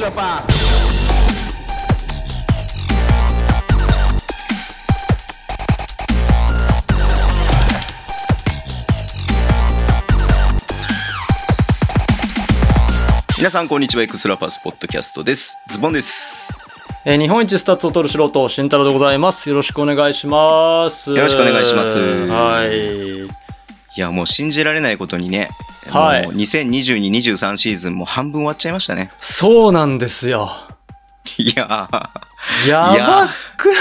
Extra Pass. 皆さんこんにちはエクストラパスポッドキャストですズボンですえー日本一スタッツを取る素人、慎太郎でございます。よろしくお願いします。よろしくお願いしますはい。いやもう信じられないことにね、はい。もう2022-23シーズンも半分終わっちゃいましたね。そうなんですよ。いやー。やばくな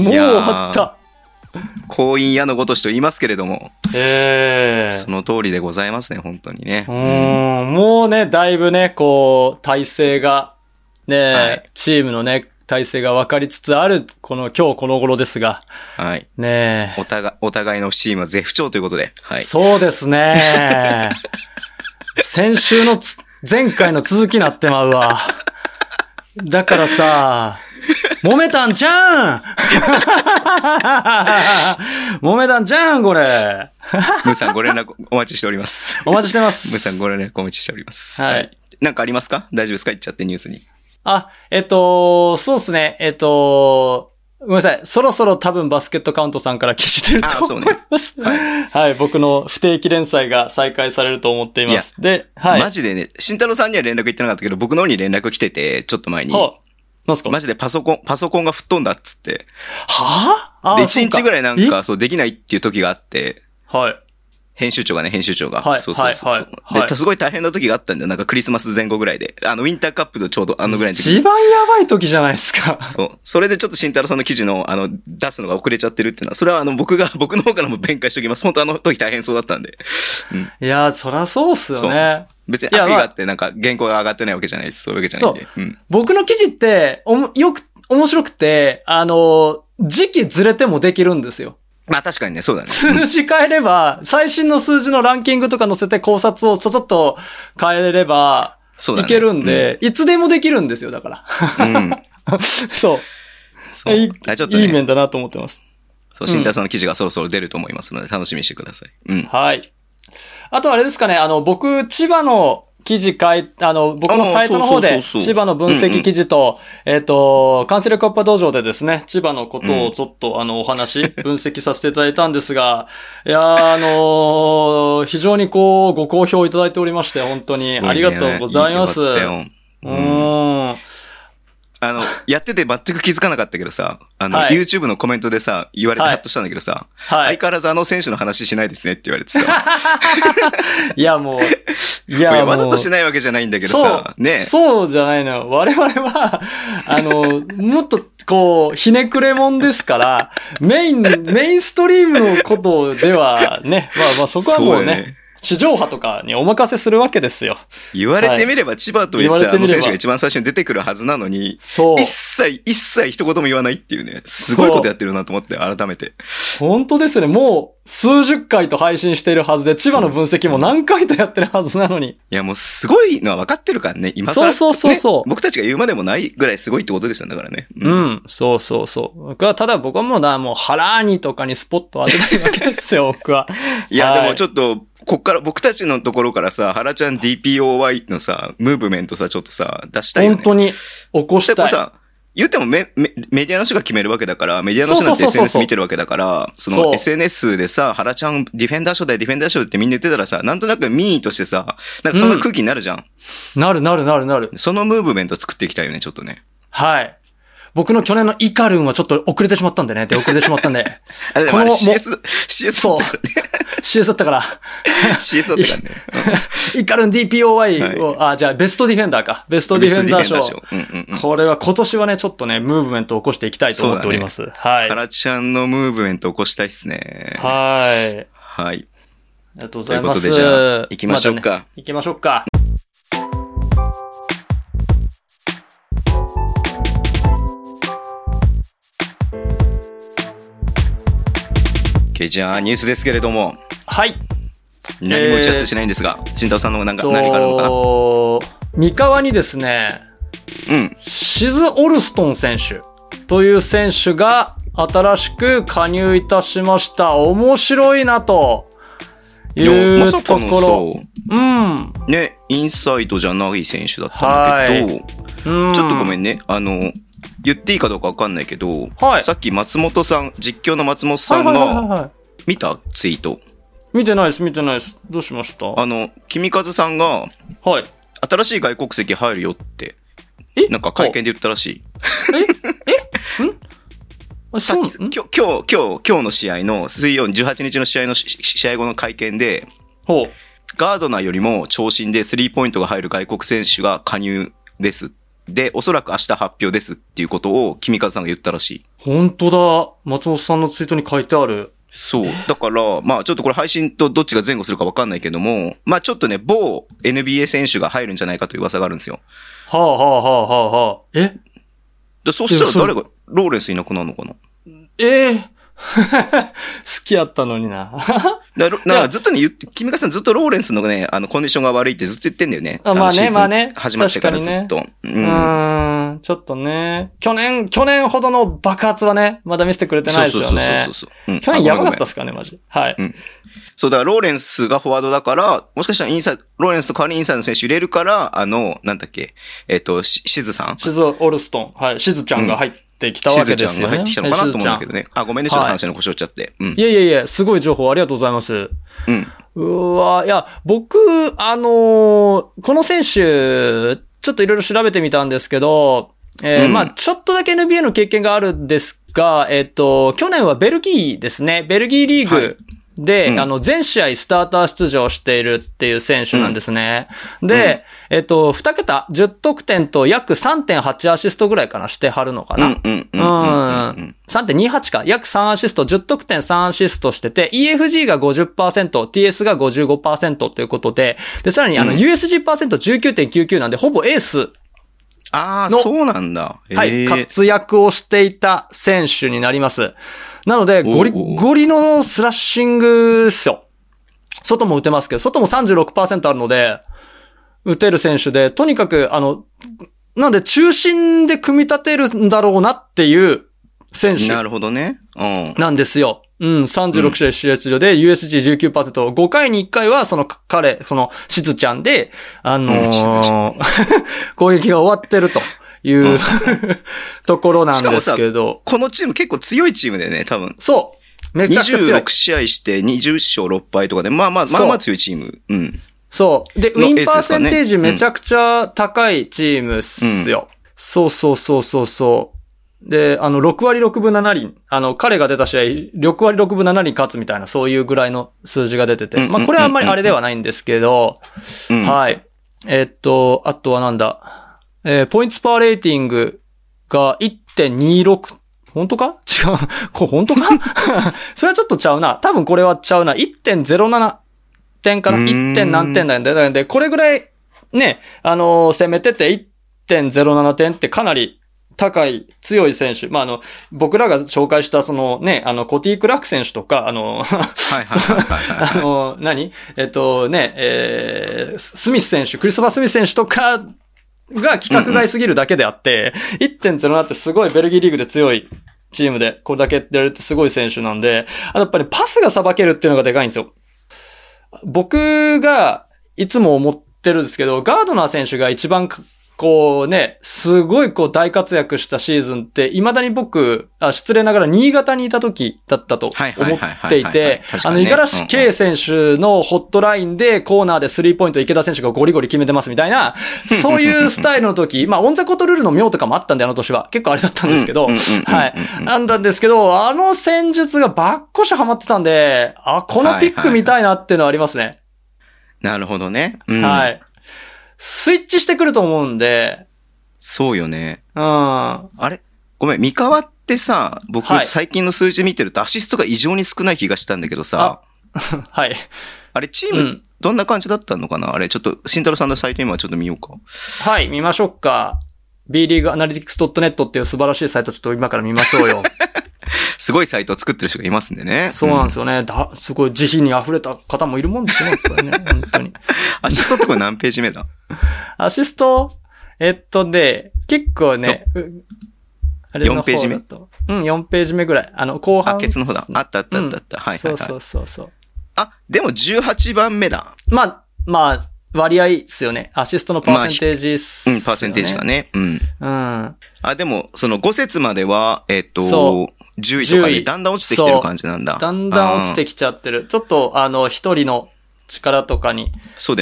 い？もう終わった。婚姻矢のごとしと言いますけれども、ええその通りでございますね本当にね。うーん、もうね、だいぶね、こう、体制が、ね、はい。チームのね、体制が分かりつつある、この今日この頃ですが、はい。ねお互いお互いのチームは絶不調ということで。はい。そうですね。先週のつ、前回の続きなってまうわ。だからさ、揉めたんちゃうん。揉めたんちゃうんこれ。ムーさんご連絡お待ちしております。お待ちしてまムーさんす。ご連絡お待ちしております。はい。なんかありますか？大丈夫ですか？言っちゃってニュースにあ、えっと、そうですね。えっと、ごめんなさい。そろそろ多分バスケットカウントさんから記事出ると思います。はい、僕の不定期連載が再開されると思っています。で、はい。マジでね、慎太郎さんには連絡言ってなかったけど、僕の方に連絡来てて、ちょっと前に。はなんすか？マジでパソコン、パソコンが吹っ飛んだっつって。はあ？で、1日ぐらいなんえか、そう、できないっていう時があって、はい。編集長がね、編集長が。はいそうそうそう。はいはいはいで、すごい大変な時があったんだよ。なんかクリスマス前後ぐらいで。あの、ウィンターカップのちょうどあのぐらいの時一番やばい時じゃないですか。そう。それでちょっと慎太郎さんの記事の、あの、出すのが遅れちゃってるっていうのは、それはあの、僕が、僕の方からも弁解しておきます。本当あの時大変そうだったんで。いや、そらそうっすよね。別にいや悪意があって、なんか、原稿が上がってないわけじゃないです。そういうわけじゃないんで。うん。僕の記事って、おも、よく、面白くて、あの、時期ずれてもできるんですよ。まあ確かにね、そうだね。数字変えれば、最新の数字のランキングとか載せて考察をちょちょっと変えれば、そうだね。いけるんで、いつでもできるんですよ、だから。うん。うん。そう。そう。いいあちょっとね、いい面だなと思ってます。そう、新太さんの記事がそろそろ出ると思いますので、楽しみにしてください。うん。はい。あとあれですかね、あの、僕、千葉の記事書い、あの、僕のサイトの方で、千葉の分析記事と、えっ、と、カンセルカッパ道場でですね、千葉のことをちょっと、あの、お話、分析させていただいたんですが、いやーあのー非常にこう、ご好評いただいておりまして、本当に、ありがとうございます。うーん。あの、やってて全く気づかなかったけどさ、あの、はい。YouTube のコメントでさ、言われてはい。ハッとしたんだけどさ、はい。相変わらずあの選手の話しないですねって言われてさ、いや、もう、い いやや、もう。わざとしないわけじゃないんだけどさ、ね。そうじゃないのよ。我々は、あの、もっと、こう、ひねくれもんですから、メイン、メインストリームのことではね、まあまあそこはもうね地上波とかにお任せするわけですよ。言われてみれば千葉と言ったらあの選手が一番最初に出てくるはずなのに、そう一。切、一切一言も言わないっていうね、すごいことやってるなと思って、改めて。本当ですよね。もう、数十回と配信しているはずで、千葉の分析も何回とやってるはずなのに。いや、もうすごいのは分かってるからね、今更そうそうそうそうね僕たちが言うまでもないぐらいすごいってことですよ、だからね。う。ん、そうそうそう。僕は、ただ僕はもうな、もう、ハラーニとかにスポットを当てたいわけですよ、僕は。いや、はいでもちょっと、こっから、僕たちのところからさ、原ちゃん DPOY のさ、ムーブメントさ、ちょっとさ、出したいよね。本当に、起こしたい。さ、言ってもメメメディアの人が決めるわけだから、メディアの人なんて SNS 見てるわけだから、その SNS でさ、原ちゃんディフェンダー賞だよ、ディフェンダー賞ってみんな言ってたらさ、なんとなく民意としてさ、なんかそんな空気になるじゃん。なるなるなるなる。そのムーブメント作っていきたいよね、ちょっとね。はい。僕の去年のイカルンはちょっと遅れてしまったんでね。で、遅れてしまったんで。あ、でこのも CS、CS そうだったからね。CS だったから。CS だったからね。イカルン DPOY を、あ、じゃあベストディフェンダーか。ベストディフェンダー賞。ー賞うんうんうんこれは今年はね、ちょっとね、ムーブメントを起こしていきたいと思っております。はい。原ちゃんのムーブメント起こしたいっすね。はい。はい。ありがとうございます。ということでじゃあ行きましょうかたね行きましょうか。OK じゃあニュースですけれども、はい。何も打ち合わせしないんですが、慎太郎さんのなんかと何かあるのかな？三河にですね、うん。シズ・オルストン選手という選手が新しく加入いたしました。面白いなといいや、まうとさかのころ。さ、うん。ね、インサイドじゃない選手だったんだけど、ちょっとごめんね。あの、言っていいかどうかわかんないけど、はいさっき松本さん、実況の松本さんが、はい。見た？ツイート。見てないです、見てないです。どうしました？あの、君和さんが、はい。新しい外国籍入るよって、え？なんか会見で言ったらしい。あさっき、今日、今日、今日、の試合の、水曜18日の試合のし試合後の会見で、ほう。ガードナーよりも長身でスリーポイントが入る外国選手が加入です。で、おそらく明日発表ですっていうことを、君和さんが言ったらしい。本当だ。松本さんのツイートに書いてある。そう。だから、まあちょっとこれ配信とどっちが前後するかわかんないけども、まあちょっとね、某 NBA 選手が入るんじゃないかという噂があるんですよ。はあはあはあはあはあ。え？でそうしたら誰が、ローレンスいなくなるのかな？ええ 好きやったのにな。だからだからずっとね、言って、君がさんずっとローレンスのね、あの、コンディションが悪いってずっと言ってんだよね。あまあねまあね始まってからずっと。うーん、ちょっとね。去年、去年ほどの爆発はね、まだ見せてくれてないですよね。そうそうそうそうそう。うん去年やばかったっすかね、マジ。はい。んそう、だからローレンスがフォワードだから、もしかしたらインサローレンスと代わりにインサイドの選手入れるから、あの、なんだっけ、えっ、と、し、しずさん？シズ・オルストン。はい。シズちゃんが入ってきたわしずちゃんけですよね。が入ってきたのかなと思うんだけどね。ね。あ、ごめんね、ちょっと話の故障しちゃって。うんい。やいやいや、すごい情報ありがとうございます。うん。うわいや、僕、あのーこの選手、ちょっといろいろ調べてみたんですけど、えーうんまあちょっとだけ NBA の経験があるんですが、えっ、と、去年はベルギーですね。ベルギーリーグで、うんあの、全試合スターター出場しているっていう選手なんですね。で、えっ、と、2桁、10得点と約3.8アシストぐらいかな、してはるのかな。うんうんううんうんうんん。3.28か。約3アシスト、10得点3アシストしてて、EFG が50%、TS が55%ということで、で、さらにあの、うん USG%19.99 なんで、ほぼエース、ああ、のそうなんだ。はい、ええ活躍をしていた選手になります。なので、ゴリゴリのスラッシングっすよ。外も打てますけど、外も36%あるので、打てる選手で、とにかく、あの、なので中心で組み立てるんだろうなっていう選手なるほどね。うん。なんですよ。うん、36試合試合出場で USG19%、5回に1回はその彼、そのしずちゃんで、あのー 攻撃が終わってるという、ところなんですけど、このチーム結構強いチームだよね、多分。そう。めちゃくちゃ強い26。試合して20勝6敗とかで、まあまあ、まあまあ強いチーム。うん。そう。で、ウのィンパーセンテージめちゃくちゃ高いチームっすよ。そうそうそうそうそう。で、あの、6割6分7厘。あの、彼が出た試合、6割6分7厘勝つみたいな、そういうぐらいの数字が出てて。うんまあ、これはあんまりあれではないんですけど、うん。はい。えっと、あとはなんだ。えーポイントスパーレーティングが1.26。本当か？違う。これ本当か？それはちょっとちゃうな。多分これはちゃうな。1.07点かな？うーん ?1. 点何点なんで。なんで、これぐらい、ね、あのー攻めてて1.07点ってかなり高い、強い選手。まあ、あの、僕らが紹介したそのね、あの、コティ・クラーク選手とか、あの、あの、何？えっとね、えー、スミス選手、クリストファー・スミス選手とかが規格外すぎるだけであって、1.07ってすごいベルギーリーグで強いチームで、これだけやるってすごい選手なんで、あやっぱりパスがさばけるっていうのがでかいんですよ。僕がいつも思ってるんですけど、ガードナー選手が一番かこうね、すごいこう大活躍したシーズンって、未だに僕、あ失礼ながら新潟にいた時だったと思っていてあの、五十嵐圭選手のホットラインでコーナーでスリーポイント池田選手がゴリゴリ決めてますみたいな、そういうスタイルの時、まあ、オンザコートルールの妙とかもあったんで、あの年は。結構あれだったんですけど、はい。なんだんですけど、あの戦術がばっこしハマってたんで、あ、このピック見たいなっていうのはありますね。なるほどね。うん。はい。スイッチしてくると思うんで、そうよね。うん。あれ？ごめん、三河ってさ、僕、はい最近の数字見てるとアシストが異常に少ない気がしたんだけどさ、はい。あれチームうん、どんな感じだったのかな？あれ、ちょっと、慎太郎さんのサイト今ちょっと見ようか。はい、見ましょうか。B リーグアナリティクス .net っていう素晴らしいサイトちょっと今から見ましょうよ。すごいサイトを作ってる人がいますんでね。そうなんですよ。よね。だ、すごい慈悲に溢れた方もいるもんですよ、ね。本当に。アシストってこれ何ページ目だ？アシスト？えっとね、結構ね、うあれの方4ページ目？うん、4ページ目ぐらい。あの、後半。あ、ケツの方だ。あったあったあったあった。はいはいはい。そうそうそうそう。あ、でも18番目だ。まあ、まあ、割合っすよね。アシストのパーセンテージっすよ、ねうん、パーセンテージが。ね。うん。うん。あ、でも、その5節までは、えっとそ、10位とか10位でだんだん落ちてきてる感じなんだ。だんだん落ちてききちゃってる。ちょっと、あの、一人の力とかに。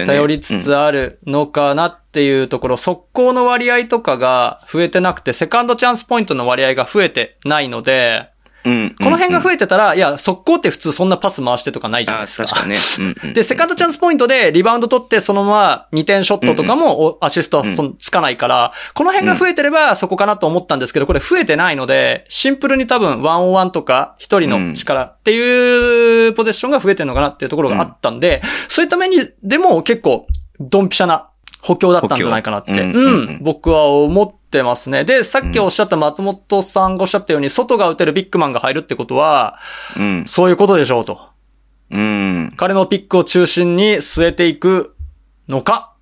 頼りつつあるのかなっていうところ、速攻の割合とかが増えてなくて、セカンドチャンスポイントの割合が増えてないので、うん、うん。この辺がえ増えてたら、いや、速攻って普通そんなパス回してとかないじゃないあ、ですか。確かね。うん、うん。で、セカンドチャンスポイントでリバウンド取ってそのまま2点ショットとかもおアシストはそんつかないから、この辺が増えてればそこかなと思ったんですけど、これ増えてないので、シンプルに多分ワンオンワンとか一人の力っていうポゼッションが増えてるのかなっていうところがあったんで、そういった面にでも結構ドンピシャな補強だったんじゃないかなって、うん、僕は思ってますね。で、さっきおっしゃった松本さんがおっしゃったように、外が打てるビッグマンが入るってことは、うん。そういうことでしょうと。うん。彼のピックを中心に据えていくのか、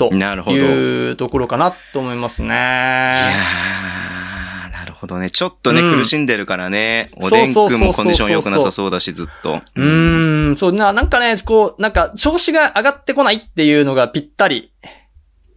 となるほどいうところかなと思いますね。いやー、なるほどね。ちょっとね、うん苦しんでるからね。おでんくんもコンディション良くなさそうだし、ずっと。うーん、そうな、なんかね、こう、なんか調子が上がってこないっていうのがぴったり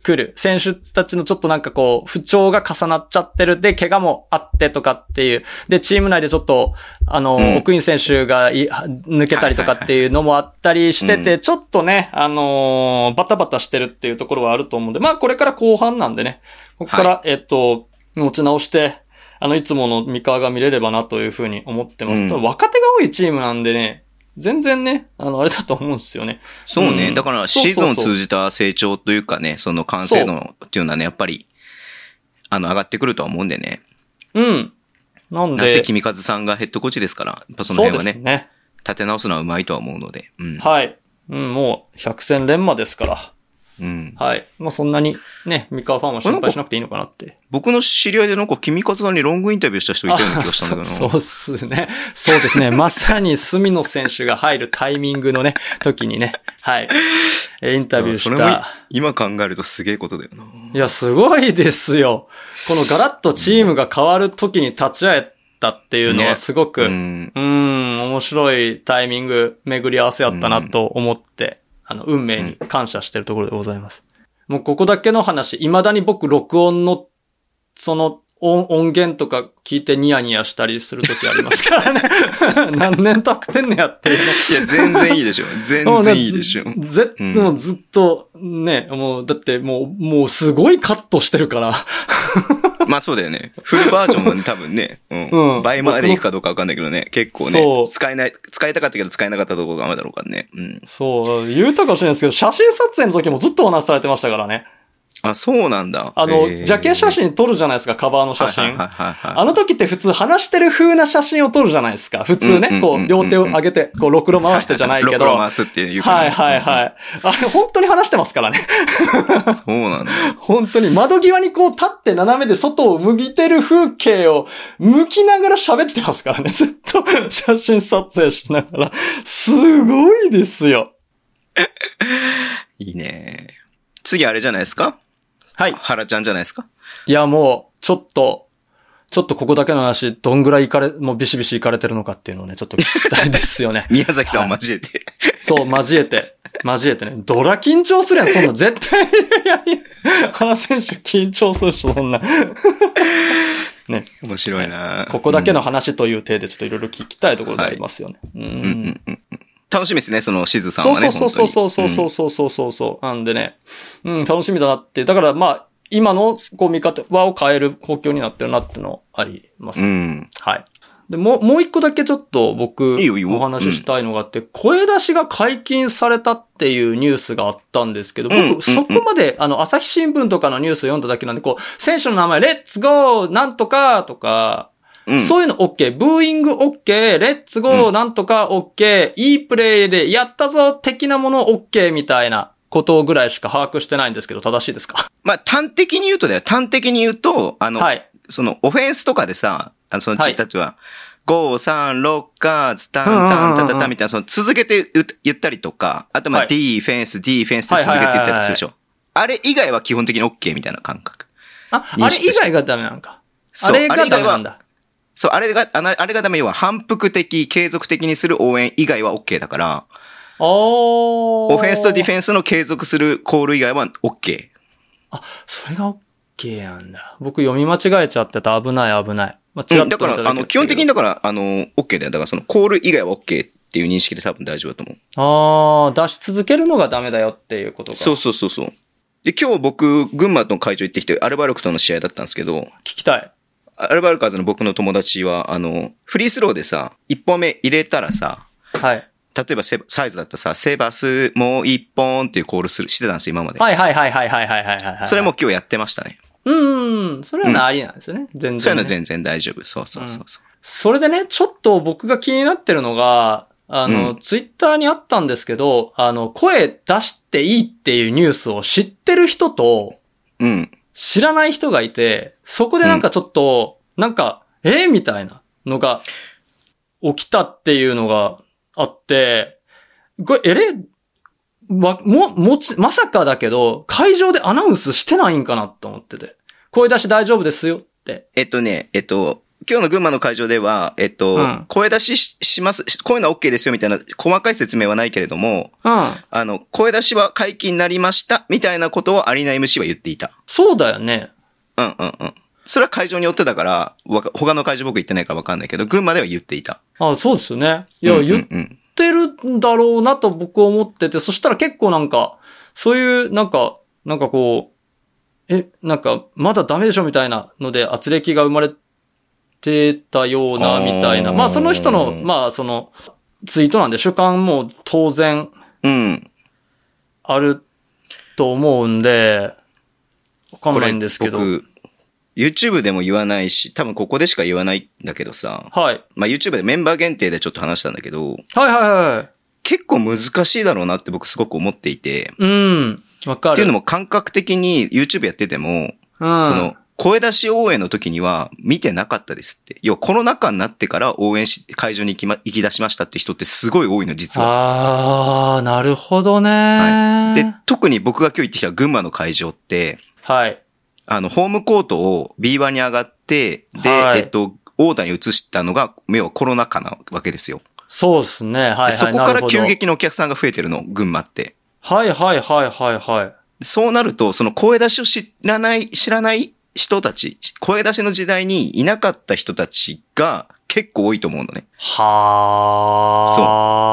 来る。選手たちのちょっとなんかこう、不調が重なっちゃってる。で、怪我もあってとかっていう。で、チーム内でちょっと、あの、うん奥院選手がい抜けたりとかっていうのもあったりしてて、うちょっとね、あのーバタバタしてるっていうところはあると思うんで、まあこれから後半なんでね、ここから、えっと、持ち直して、あの、いつもの三河が見れればなというふうに思ってます。うん若手が多いチームなんでね、全然ね、あの、あれだと思うんですよね。そうね。うんだから、シーズンを通じた成長というかね、その完成度っていうのはね、やっぱり、あの、上がってくるとは思うんでね。うん。なんで、なぜ君和さんがヘッドコーチですから、やっぱその辺はね、ね。立て直すのはうまいとは思うので。うん。はい。うん、もう、百戦錬磨ですから。うん。はい。まあ、そんなに、ね、三河ファンは心配しなくていいのかなって。僕の知り合いでなんか君和さんにロングインタビューした人いたような気がしたんだけどな。そ うそうっすね。そうですね。まさに隅野選手が入るタイミングのね、時にね、はい。えインタビューそれもした。今考えるとすげえことだよな。いや、すごいですよ。このガラッとチームが変わる時に立ち会えたっていうのはねすごく、ううん、ん。面白いタイミング、巡り合わせやったなと思って、あの、運命に感謝してるところでございます。もうここだけの話、未だに僕録音の、その音音源とか聞いてニヤニヤしたりする時ありますからね。何年経ってんねやっていうの。いや、全然いいでしょ。全然いいでしょ。ぜ、うんもうずっと、ね、もう、だってもう、もうすごいカットしてるから。まあそうだよね。フルバージョンはね、多分ね、うん。うん倍までいくかどうかわかんないけどね、結構そうね、使えない、使いたかったけど使えなかったところがあるだろうからね。うん。そう、言うたかもしれないですけど、写真撮影の時もずっとお話しされてましたからね。あ、そうなんだ。あの、ジャケ写真撮るじゃないですか、カバーの写真。あの時って普通話してる風な写真を撮るじゃないですか。普通ね、こう、両手を上げて、こう、ろくろ回してじゃないけど。ロコロは回すっていういはいはい。あれ、本当に話してますからね。い。そうなんだ。本当に窓際にこう立って斜めで外を向いてる風景を向きながら喋ってますからね。ずっと写真撮影しながら。すごいですよ。いいね。次あれじゃないですか？はい。原ちゃんじゃないですか？いや、もう、ちょっと、ちょっとここだけの話、どんぐらい行かれ、もうビシビシ行かれてるのかっていうのをね、ちょっと聞きたいですよね。宮崎さんを交えて。そう、交えて、交えてね。ドラ緊張するやん、そんな。絶対、いやいや、原選手緊張するし、そんな。ね。面白いなここだけの話という体でちょっといろいろ聞きたいところでありますよね。うんうんうんうん楽しみですね、そのしずさんそうはね。そうそうそうそうそう本そうそうそうそう。なんでね、うん、楽しみだなって。だからまあ、今のこう見方を変える公共になってるなってのあります。うん。はい。で、もう、もう一個だけちょっと僕、いいよいいよお話ししたいのがあって、声出しが解禁されたっていうニュースがあったんですけど、僕、うんうんうんそこまで、あの、朝日新聞とかのニュースを読んだだけなんで、こう、選手の名前、レッツゴーなんとかとか、うん。そういうの OK。ブーイング OK。レッツゴーなんとか OK。いいプレイでやったぞ的なもの OK みたいなことぐらいしか把握してないんですけど、正しいですか？まあ、端的に言うとだよ。端的に言うと、あの、はい。その、オフェンスとかでさ、あの、そのはいチーたちは、5、3、6カーズ、タンタン、うんタタタみたいな、その続けて言言ったりとか、あとまあ、はいディフェンス、ディフェンスって続けて言ったりするでしょ。あれ以外は基本的に OK みたいな感覚。あ、あれ以外がダメなのか。あれがダメなんはだ。そう、あれが、あれがダメ要は反復的、継続的にする応援以外は OK だから、あオオフェンスとディフェンスの継続するコール以外は OK。それが OK なんだ。僕読み間違えちゃってた。危ない危ない。まあ、ちうん、だから、あの、基本的にだから、あの、OK だよ。だからそのコール以外は OK っていう認識で多分大丈夫だと思う。ああ、出し続けるのがダメだよっていうことか。そうそうそうそう。で、今日僕、群馬の会場行ってきて、アルバルクとの試合だったんですけど、聞きたい。アルバルカーズの僕の友達は、あの、フリースローでさ、一本目入れたらさ、はい。例えばサイズだったらさ、セバスもう一本っていうコールする、してたんですよ、今まで。はいはいはいはいはいはいはい、はい、それも今日やってましたね。うん、それはありなんですよね。うん、全然、ね、そういうの全然大丈夫。そうそうそうそう、うん、それでね、ちょっと僕が気になってるのが、あの、うん、ツイッターにあったんですけど、あの、声出していいっていうニュースを知ってる人と、うん。知らない人がいて、そこでなんかちょっと、なんか、えー？みたいなのが起きたっていうのがあって、これ、えれ？わ、も、もち、まさかだけど、会場でアナウンスしてないんかなと思ってて。声出し大丈夫ですよって。えっとね、えっと、今日の群馬の会場では、えっと、うん声出ししします、しこういうのは OK ですよみたいな細かい説明はないけれども、うん。あの、声出しは解禁になりましたみたいなことをアリーナ MC は言っていた。そうだよね。うんうんうん。それは会場によってだから、他の会場僕行ってないからわかんないけど、群馬では言っていた。あそうですよね。いや、うんうん言っうん。てるんだろうなと僕は思ってて、そしたら結構なんか、そういう、なんか、なんかこう、え、なんか、まだダメでしょみたいなので、圧力が生まれてたような、みたいな。まあ、その人の、まあ、その、ツイートなんで、主観も当然うん。あると思うんで、わかんないんですけど。僕、YouTube でも言わないし、多分ここでしか言わないんだけどさ、はい。まあ YouTube でメンバー限定でちょっと話したんだけど、はいはいはい。結構難しいだろうなって僕すごく思っていて、うん。わかる。っていうのも感覚的に YouTube やってても、うん、その、声出し応援の時には見てなかったですって。要はコロナ禍になってから応援し、会場に行きま、行き出しましたって人ってすごい多いの、実は。あー、なるほどね、はい。で、特に僕が今日行ってきた群馬の会場って、はい。あの、ホームコートを B1 に上がって、で、はいえっと、大田に移したのが、要はコロナ禍なわけですよ。そうですね。はいはい。でそこから急激にお客さんが増えてるの、群馬って。はいはいはいはいはい。そうなると、その声出しを知らない、知らない人たち、声出しの時代にいなかった人たちが結構多いと思うのね。は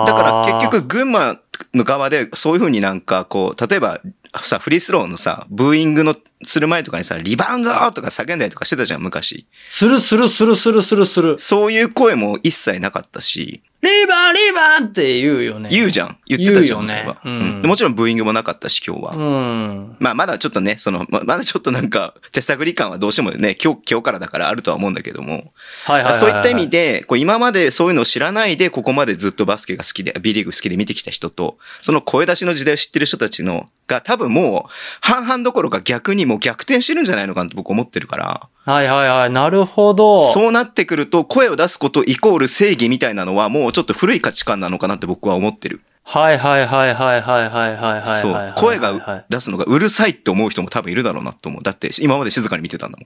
だから結局、群馬の側でそういうふうになんかこう、例えばさ、フリースローのさ、ブーイングのする前とかにさ、リバウンドとか叫んだりとかしてたじゃん、昔。するするするするするする。そういう声も一切なかったし、リバーリバーって言うよね。言うじゃん。言ってたじゃん。言うよねうんでもちろんブーイングもなかったし、今日は。うん。まあ、まだちょっとね、その、ままだちょっとなんか、手探り感はどうしてもね、今日、今日からだからあるとは思うんだけども、はいはいはいはい。そういった意味で、こう今までそういうのを知らないで、ここまでずっとバスケが好きで、B リーグ好きで見てきた人と、その声出しの時代を知ってる人たちの、が多分もう、半々どころか逆にもう逆転してるんじゃないのかなと僕思ってるから、はいはいはい。なるほど。そうなってくると、声を出すことイコール正義みたいなのは、もうちょっと古い価値観なのかなって僕は思ってる。はいはいはいはいはいはいはいはい。そう。声が出すのがうるさいって思う人も多分いるだろうなと思う。だって、今まで静かに見てたんだ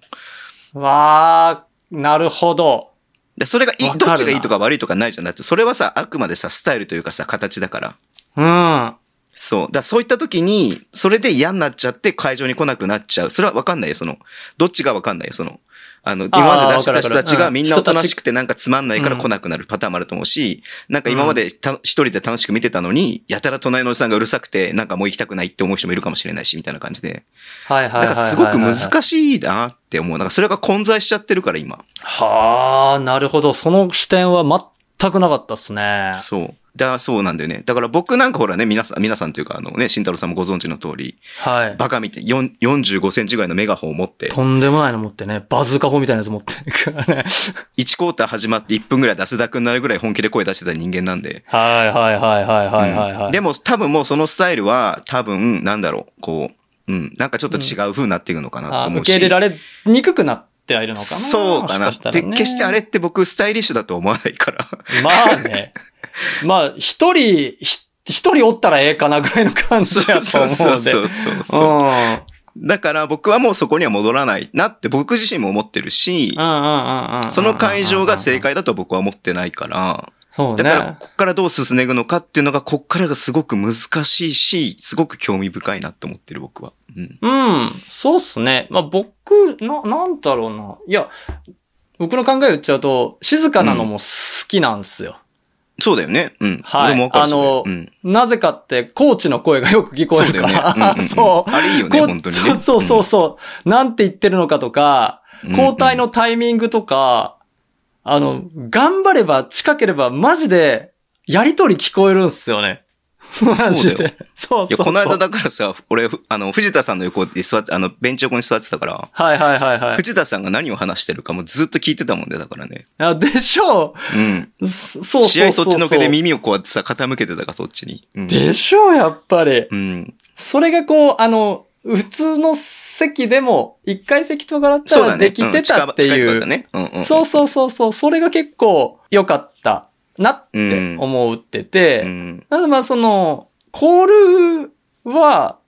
もん。わー、なるほど。でそれがいい、どっちがいいとか悪いとかないじゃん。だって、それはさ、あくまでさ、スタイルというかさ、形だから。うん。そう。だそういった時に、それで嫌になっちゃって会場に来なくなっちゃう。それはわかんないよ、その、どっちがわかんないよ、その。あの、今まで出した人たちがうんみんなおとなしくてなんかつまんないからうん来なくなるパターンもあると思うし、なんか今までた一人で楽しく見てたのに、やたら隣のおじさんがうるさくて、なんかもう行きたくないって思う人もいるかもしれないし、みたいな感じで。はいはいはいはいはい。なんかすごく難しいなって思う。なんかそれが混在しちゃってるから、今。はあ、なるほど。その視点は全くなかったっすね。そう。だそうなんだよね。だから僕なんかほらね、皆さん、皆さんというかあのね、慎太郎さんもご存知の通り、はい。バカみたい、4 45センチぐらいのメガホンを持って、とんでもないの持ってね、バズーカ砲みたいなやつ持ってるからね。1クォーター始まって1分ぐらいで汗だくになるぐらい本気で声出してた人間なんで。はいはいはいはいはいはい、はいうんでも多分もうそのスタイルは多分、なんだろう、こう、うん、なんかちょっと違う風になっていくのかなとあ思うし。受け入れられにくくなってはいるのかなそうかな。ししたらね決してあれって僕スタイリッシュだと思わないから。まあね。まあ、一人、ひ一人おったらええかなぐらいの感じやとそう思そう。そうそうそう。うん。だから僕はもうそこには戻らないなって僕自身も思ってるしう、んうんうんうん。その会場が正。解だと僕は思ってないから、そうだから、ね。こっからどう進んでいくのかっていうのが、こっからがすごく難しいし、すごく興味深いなと思ってる僕は。うん。うん。そうっすね。まあ、僕、な、なんだろうな。いや、僕の考え言っちゃうと、静かなのも好きなんですよ。そうだよね。うん。はい俺もあの。なぜかって、コーチの声がよく聞こえるから。そう。あれいいよね本当にねそうそうそう。なんて言ってるのかとか、うん交代のタイミングとか、あの、頑張れば近ければマジで、やりとり聞こえるんすよね。マジそうだで。そういや、そうそう。この間だからさ、俺、あの、藤田さんの横で座って、あの、ベンチ横に座ってたから、はいはいはいはい。藤田さんが何を話してるかもずっと聞いてたもんで、だからね。あでしょうん。うそそうそうそうそう。試合そっちのけで耳をこうやってさ、傾けてたから、そっちに。うん。でしょう、やっぱり。うん。それがこう、あの、普通の席でも、一階席とかだった。らできてたっていう。だったね。うんうん。そうそうそうそう。それが結構良かったなって思ってて。うん。なのでまあその、コールは、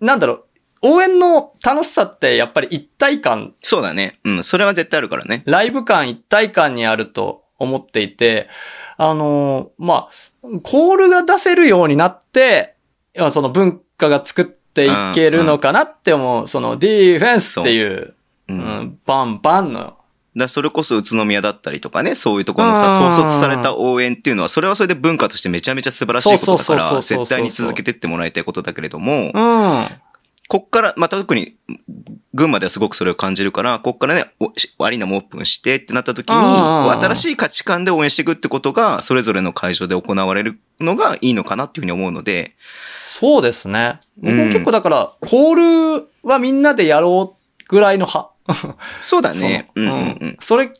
なんだろう、応援の楽しさってやっぱり一体感、そうだね。うん。それは絶対あるからね。ライブ感一体感にあると思っていて、あのーまあ、コールが出せるようになって、その文化が作っていけるのかなって思う、そのディフェンスっていう、う。うん、バンバンの、らそれこそ宇都宮だったりとかね、そういうところのさ、うん統率された応援っていうのは、それはそれで文化としてめちゃめちゃ素晴らしいことだから、そうそうそうそうそう絶対に続けてってもらいたいことだけれども、うん。こっから、また特に、群馬ではすごくそれを感じるから、こっからね、アリーナもオープンしてってなった時に、新しい価値観で応援していくってことが、それぞれの会場で行われるのがいいのかなっていうふうに思うので、そうですね。僕うんも結構だから、コールはみんなでやろうぐらいの派。そうだね。うんうんうん。それ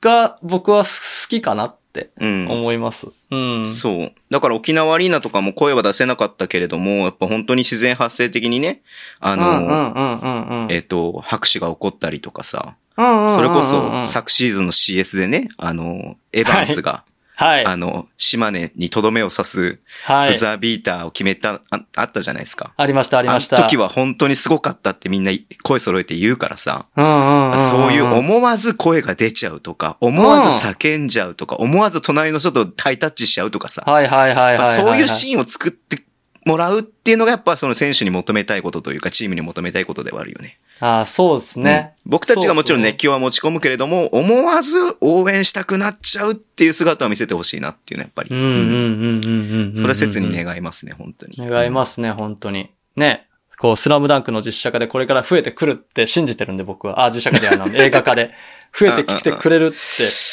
が僕は好きかなってうん。思います。うん。そう。だから沖縄アリーナとかも声は出せなかったけれども、やっぱ本当に自然発生的にね、あの。えっ、と、拍手が起こったりとかさ、それこそ昨シーズンの CS でね、あの、エヴァンスが、はい。あの、島根にとどめを刺すはいブ。ザービーターを決めた、ああったじゃないですか。ありました、ありました。あの時は本当にすごかったってみんな声揃えて言うからさ、うんうんうんん。そういう思わず声が出ちゃうとか、思わず叫んじゃうとか、思わず隣の人とハイタッチしちゃうとかさ、はいはいはいはいはい。そういうシーンを作ってもらうっていうのがやっぱその選手に求めたいことというか、チームに求めたいことではあるよね。ああ、そうですね。うん僕たちがもちろん熱狂は持ち込むけれども、思わず応援したくなっちゃうっていう姿を見せてほしいなっていうのはやっぱり。うんうんうんうん。それは切に願いますね、本当に。願いますね、本当に。ね。こう、スラムダンクの実写化でこれから増えてくるって信じてるんで、僕は。あ、実写化ではない 映画化で。増えてきてくれるって。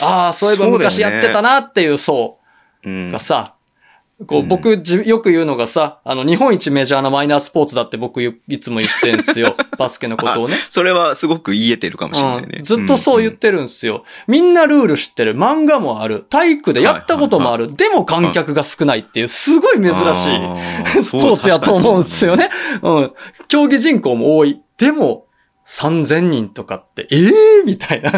ああ、そういえば昔やってたなっていう層うんがさ、こう、僕じ、よく言うのがさ、あの、日本一メジャーなマイナースポーツだって僕いいつも言ってんすよ。バスケのことをね。それはすごく言えてるかもしれないね。うん、ずっとそう言ってるんすよ。みんなルール知ってる。漫画もある。体育でやったこともある。でも観客が少ないっていう、すごい珍しい スポーツやと思うんですよね。うん。競技人口も多い。でも、3000人とかって、ええー、みたいな。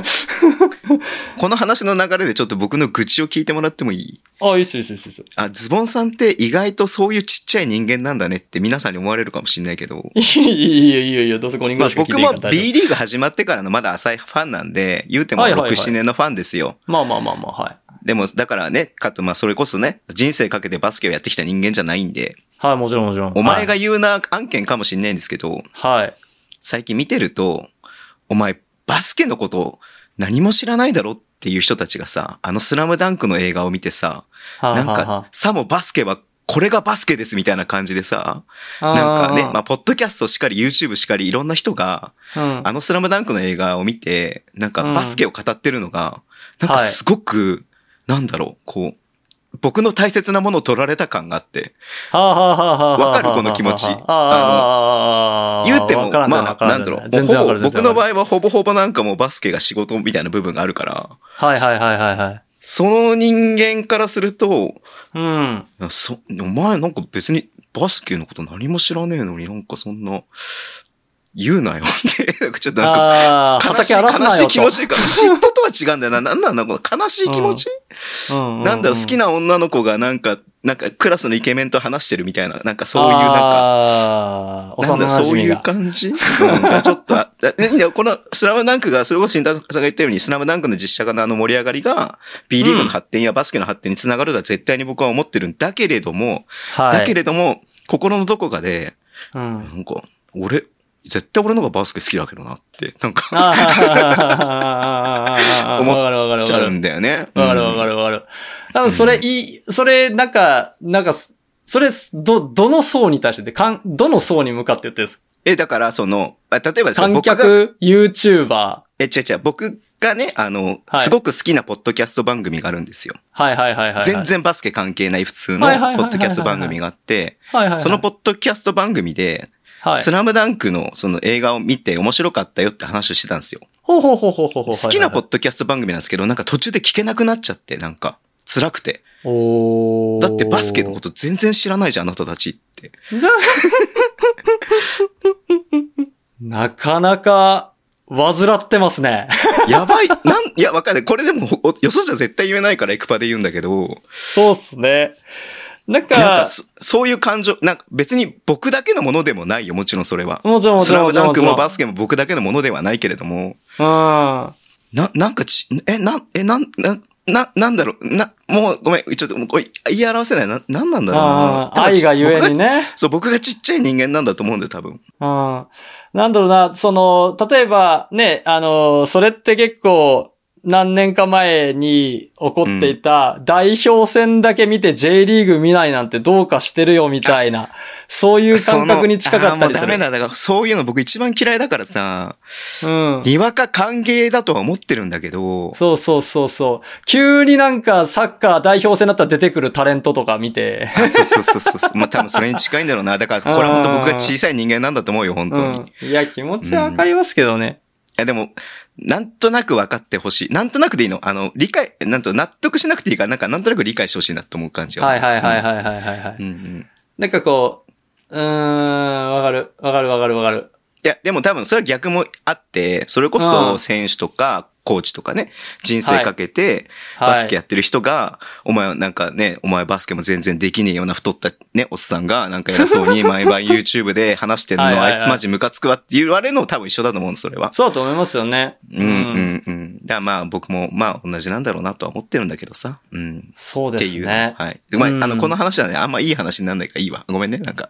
この話の流れでちょっと僕の愚痴を聞いてもらってもいい？あ、いいっす、いいっす、いいっす。あ、ズボンさんって意外とそういうちっちゃい人間なんだねって皆さんに思われるかもしれないけど、いいよ、いいよ、いいよ、いいよ。どうせ5人ぐまあらいしか聞いて僕もないから大丈 B リーグ始まってからのまだ浅いファンなんで、言うても6、はいはいはい7年のファンですよ。夫まあまあまあまあ、はい。でも、だからね、かと、まあそれこそね、人生かけてバスケをやってきた人間じゃないんで、はい、もちろんもちろん。お前が言うな案件かもしれないんですけど、はい。最近見てると、お前、バスケのこと何も知らないだろっていう人たちがさ、あのスラムダンクの映画を見てさ、はなんはか、さもバスケは、これがバスケですみたいな感じでさ、はなんかね、まああ、ポッドキャストしかり、YouTube しかり、いろんな人が、ー、うん。あのスラムダンクの映画を見て、なんかうん。バスケを語ってるのが、なんかはい。すごく、なんだろう、こう、僕の大切なものを取られた感があって、わかる？この気持ち。ああ、言っても、まあ、なんだろう、僕の場合。合はほぼほぼなんかもうバスケが仕事みたいな部分があるから、はいはいはいはいはい。その人間からすると、うん。そ、お前なんか別にバスケのこと何も知らねえのになんかそんな、言うなよって、なんかちょっとなんか、悲しい。悲しい気持ちか。嫉妬とは違うんだよな。なんなんだこの悲しい気持ち、うんうんうんなんだろう、好きな女の子がなんかなんかクラスのイケメンと話してるみたいな、なんかそういうなんか、ああ、なんだそういう。感じ、うん、がちょっとこのスラムダンクが、それこそ新田さんが言ったように、スラムダンクの実写化のあの盛り上がりが、B リーグの発展やバスケの発展につながるとは絶対に僕は思ってるんだけれども、はい。だけれども、心のどこかで、うん。なんか、俺、絶対俺の方がバスケ好きだけどなって、なんか、ああ、思 っわかるわかるわかる。ちゃうんだよね。わかるわかるわかる。多分それいい、それなんか、なんか、それ、ど、どの層に対してで、かん、どの層に向かって言ってるんです？かえ、だから、その、あ例えば観客、YouTuber。え、違う違う、僕がね、あの、はいすごく好きなポッドキャスト番組があるんですよ。はいはいはいはいはい。全。然バスケ関係ない普通のポッドキャスト番組があって、はいはいはい。そのポッドキャスト番組で、はいス。ラムダンクのその映画を見て面白かったよって話をしてたんですよ。ほうほうほうほうほう。好きなポッド。ドキャスト番組なんですけど、なんか途中で聞けなくなっちゃって、なんか辛くて。だってバスケのこと全然知らないじゃん、あなたたちって。なかなか、患ってますね。やばい。なん、いや、わかんない。これでも、およそじゃ絶対言えないからエクパで言うんだけど、そうっすね。なんかか、そそういう感情、なんか別に僕だけのものでもないよ、もちろんそれは。もちろんもちスラムろんもちろん。ダンクもバス。スケも僕だけのものではないけれども、うん。な、なんかち、え、なん、え、なん、な、な、なんだろう、な、もうごめん、ちょっともうこれ言い表せない。な、なんなんだろうな愛がゆえに僕ね。そう、僕がちっちゃい人間なんだと思うんだよ、多分。うん。なんだろうな、その、例えばね、あの、それって結構、何年か前に起こっていた、代表戦だけ見て J リーグ見ないなんてどうかしてるよみたいな、そういう感覚に近かったりする。そダメだ。だから、そういうの僕一番嫌いだからさ、うん。にわか歓迎だとは思ってるんだけど、そうそうそうそう。急になんかサッカー代表戦だったら出てくるタレントとか見て。あそうそうそうそう。まあ多分それに近いんだろうな。だから、これは本当僕が小さい人間なんだと思うよ、本当に。うん。いや、気持ちはわかりますけどね。いや、でも、なんとなく分かってほしい。なんとなくでいいの？あの、理解、なんと納得しなくていいから、なんかなんとなく理解してほしいなと思う感じが。はいはいはいはいはいはいはい。うんうん。なんかこう、うーん、わかる、わかるわかるわかる。いや、でも多分それは逆もあって、それこうそん選手とか、コーチとかね、人生かけて、はいバスケやってる人が、お前はなんかね、お前バスケも全然できねえような太ったね、おっさんが、なんか偉そうに 毎晩 YouTube で話してんの、あいつマジムカつくわって言われるのも多分一緒だと思うの、それは。そうだと思いますよね。うん、うん、うん。だからまあ僕も、まあ同じなんだろうなとは思ってるんだけどさ。うん。そうですっていうね。はい。でまあ、うんあの、この話はね、あんまいい話になんないからいいわ。ごめんね、なんか。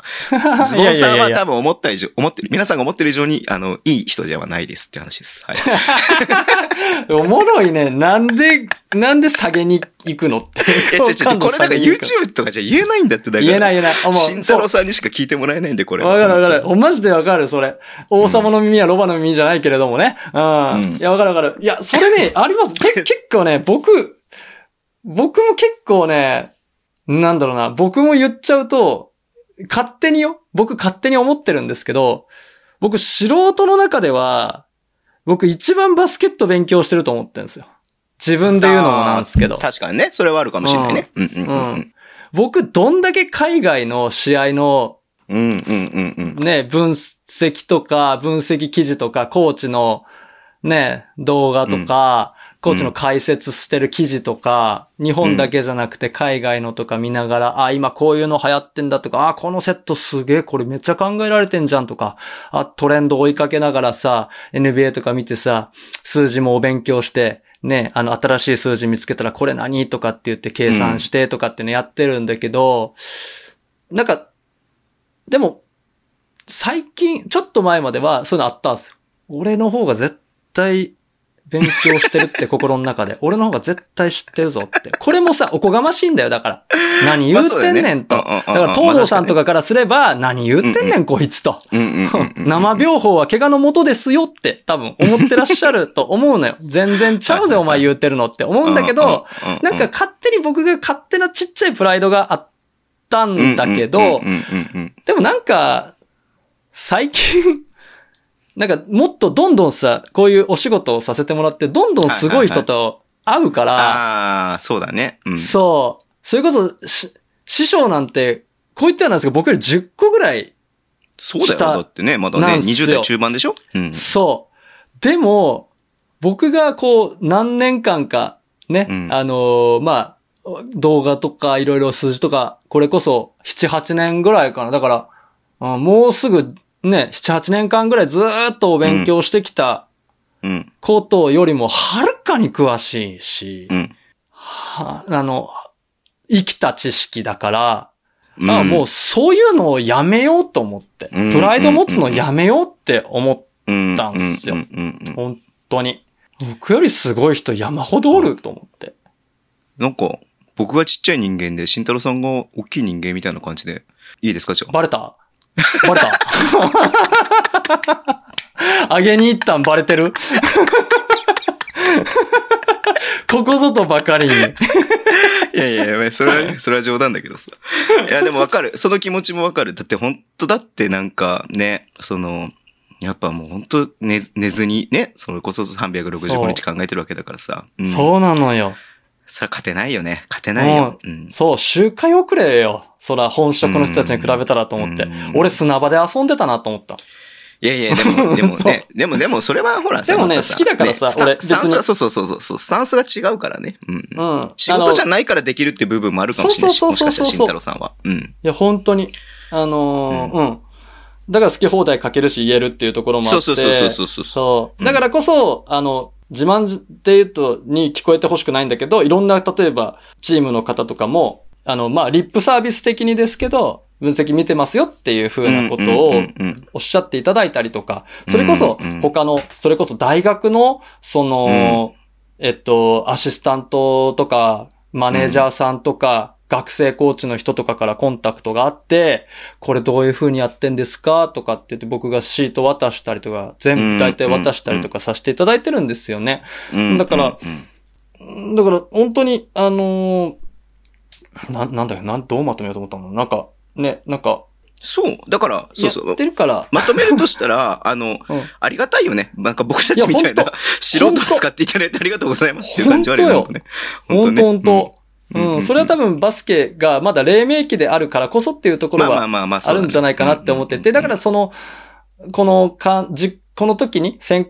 ズ いボンさんは多分思った以上、思ってる、皆さんが思ってる以上に、あの、いい人ではないですって話です。はい。おもろいね。なんで、なんで下げに行くのって。いや、違う違う、これなんか YouTube とかじゃ言えないんだって、だから。言えない言えない慎太郎さんにしか聞いてもらえないんで、これ。わかるわかる。おマジでわかる、それ。王様の耳はロバの耳じゃないけれどもね。うん。うんいや、わかるわかる。いや、それね、あります。け結構ね、僕、僕も結構ね、なんだろうな、僕も言っちゃうと、勝手によ。僕勝手に思ってるんですけど、僕素人の中では、僕一番バスケット勉強してると思ってるんですよ。自分で言うのもなんですけど。確かにね、それはあるかもしれないね。うんうんうんうん。僕、どんだけ海外の試合のうんうんうんうん。ね、分析とか、分析記事とか、コーチのね、動画とか、コーチの解説してる記事とか、日本だけじゃなくて海外のとか見ながら、あ、今こういうの流行ってんだとか、あ、このセットすげえ、これめっちゃ考えられてんじゃんとか、あ、トレンド追いかけながらさ、NBA とか見てさ、数字もお勉強して、ね、あの、新しい数字見つけたらこれ何とかって言って計算してとかっていうのやってるんだけど、なんか、でも、最近、ちょっと前まではそういうのあったんですよ。俺の方が絶対勉強してるって心の中で。俺の方が絶対知ってるぞって。これもさ、おこがましいんだよ、だから。何言ってんねんと。だから、東堂さんとかからすれば、何言ってんねん、こいつと。生病法は怪我のもとですよって多分思ってらっしゃると思うのよ。全然ちゃうぜお前言ってるのって思うんだけど、なんか勝手に僕が勝手なちっちゃいプライドがあったんだけど、でもなんか、最近、なんかもっとどんどんさ、こういうお仕事をさせてもらって、どんどんすごい人と会うから、ああ、そうだね。うん。そう。それこそ、し師匠なんて、こう言ったらなんですけど、僕より10個ぐらいそうだよ。下だってね、まだね、なんすよ20代中盤でしょ？うん。そう。でも、僕がこう、何年間か、ね、うんあのーまあ、動画とかいろいろ数字とか、これこそ7、8年ぐらいかな。だから、うんもうすぐね、7、8年間ぐらいずーっとお勉強してきたうん。ことよりもはるかに詳しいし、うん。はあの、生きた知識だから、うんあもうそういうのをやめようと思って、うんプライド持つのやめようって思っうん、たんすよ本当に。僕よりすごい人山ほどおると思って。なんか、僕がちっちゃい人間で、慎太郎さんが大きい人間みたいな感じで、いいですかじゃあ。バレた？バレた？あげに行ったんバレてる？ここぞとばかりに。いやいやいや、それは、それは冗談だけどさ。いや、でもわかる。その気持ちもわかる。だって本当だってなんかね、その、やっぱもう本当寝寝ずにね、それこそ365日考えてるわけだからさ。うん、そうなのよ。それは勝てないよね。勝てないよ。うん。そう、周回遅れよ。そら、本職の人たちに比べたらと思ってうん。俺砂場で遊んでたなと思った。いやいや、でも、でもね、でも、でも、それはほら、でもね好きだからさねスタ俺スタンスが、そうそうそうそうスタンスが違うからね。うん。うん。仕事じゃないからできるっていう部分もあるかもしれないし、そうもしかしたらそうそうそう慎太郎さんは。うん。いや、本当に。あのーうん。だから好き放題書けるし言えるっていうところもあって。そうそうそうそうそうそう。だからこそ、あの、自慢って言うと、に聞こえてほしくないんだけど、いろんな、例えば、チームの方とかも、あの、まあ、リップサービス的にですけど、分析見てますよっていう風なことをおっしゃっていただいたりとか、それこそ他の、それこそ大学の、その、えっと、アシスタントとか、マネージャーさんとか、学生コーチの人とかからコンタクトがあって、これどういう風にやってんですか？とかって言って僕がシート渡したりとか、全部大体渡したりとかさせていただいてるんですよね。うん。だからうんだから、本当に、あのーな、なんだよ、なん、どうまとめようと思ったの？なんか、ね、なんか、そう。だから、そうそう。やっ。てるから、まとめるとしたら、あの、うん。ありがたいよね。なんか僕たちみたいな素人を使っていただいてありがとうございますっていう感じはあるよ。ね。本当本当うんうんうん、それは多分バスケがまだ黎明期であるからこそっていうところはまあるんじゃないかなって思ってて、だからその、このかん、じ、この時に、せん、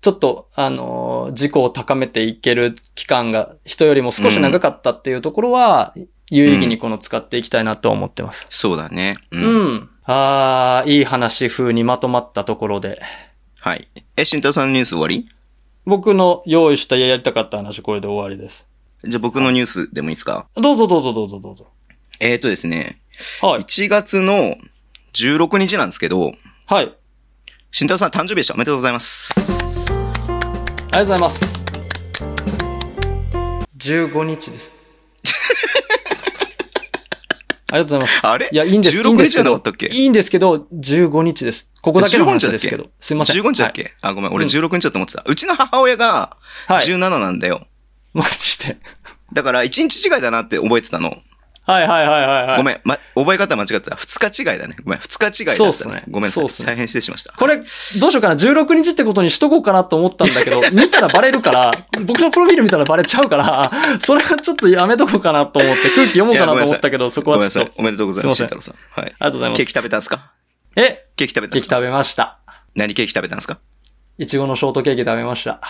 ちょっと、あのー、自己を高めていける期間が人よりも少し長かったっていうところは、有意義にこの使っていきたいなと思ってます。そうだね。う。うんん。あー、いい話風にまとまったところで、はい。え、慎太郎さんのニュース終わり？僕の用意したやりたかった話、これで終わりです。じゃあ僕のニュースでもいいですか？どうぞどうぞどうぞどうぞ。えーとですね、はい。1月の16日なんですけど、はい。慎太郎さん誕生日でした。おめでとうございます。ありがとうございます。15日です。ありがとうございます。あれ？いや、いいんです。16いいんですけどじゃなかったっけ？いいんですけど、15日です。ここだけの話ですけど。すいません。15日だっけ、あ、ごめん。俺16日だと思ってた。うちの母親がはい。はい。17なんだよ。マジで。だから1日違いだなって覚えてたの。はいはいはいはいはい。ごめん、ま、覚え方間違ってた。2日違いだね。ごめん、2日違いだった、そうっすねごめんなさい。そうっすね大変失礼しました。これ、どうしようかな。16日ってことにしとこうかなと思ったんだけど、見たらバレるから、僕のプロフィール見たらバレちゃうから、それはちょっとやめとこうかなと思って、空気読もうかなと思ったけど、そこごめんなさいはちょっと。。おめでとうございます。慎太郎さん。はい。ありがとうございますケーキ。食べたんですか？え？ケーキ食べたんですか？ケーキ食べました。何ケーキ食べたんですか？いちごのショートケーキ食べました。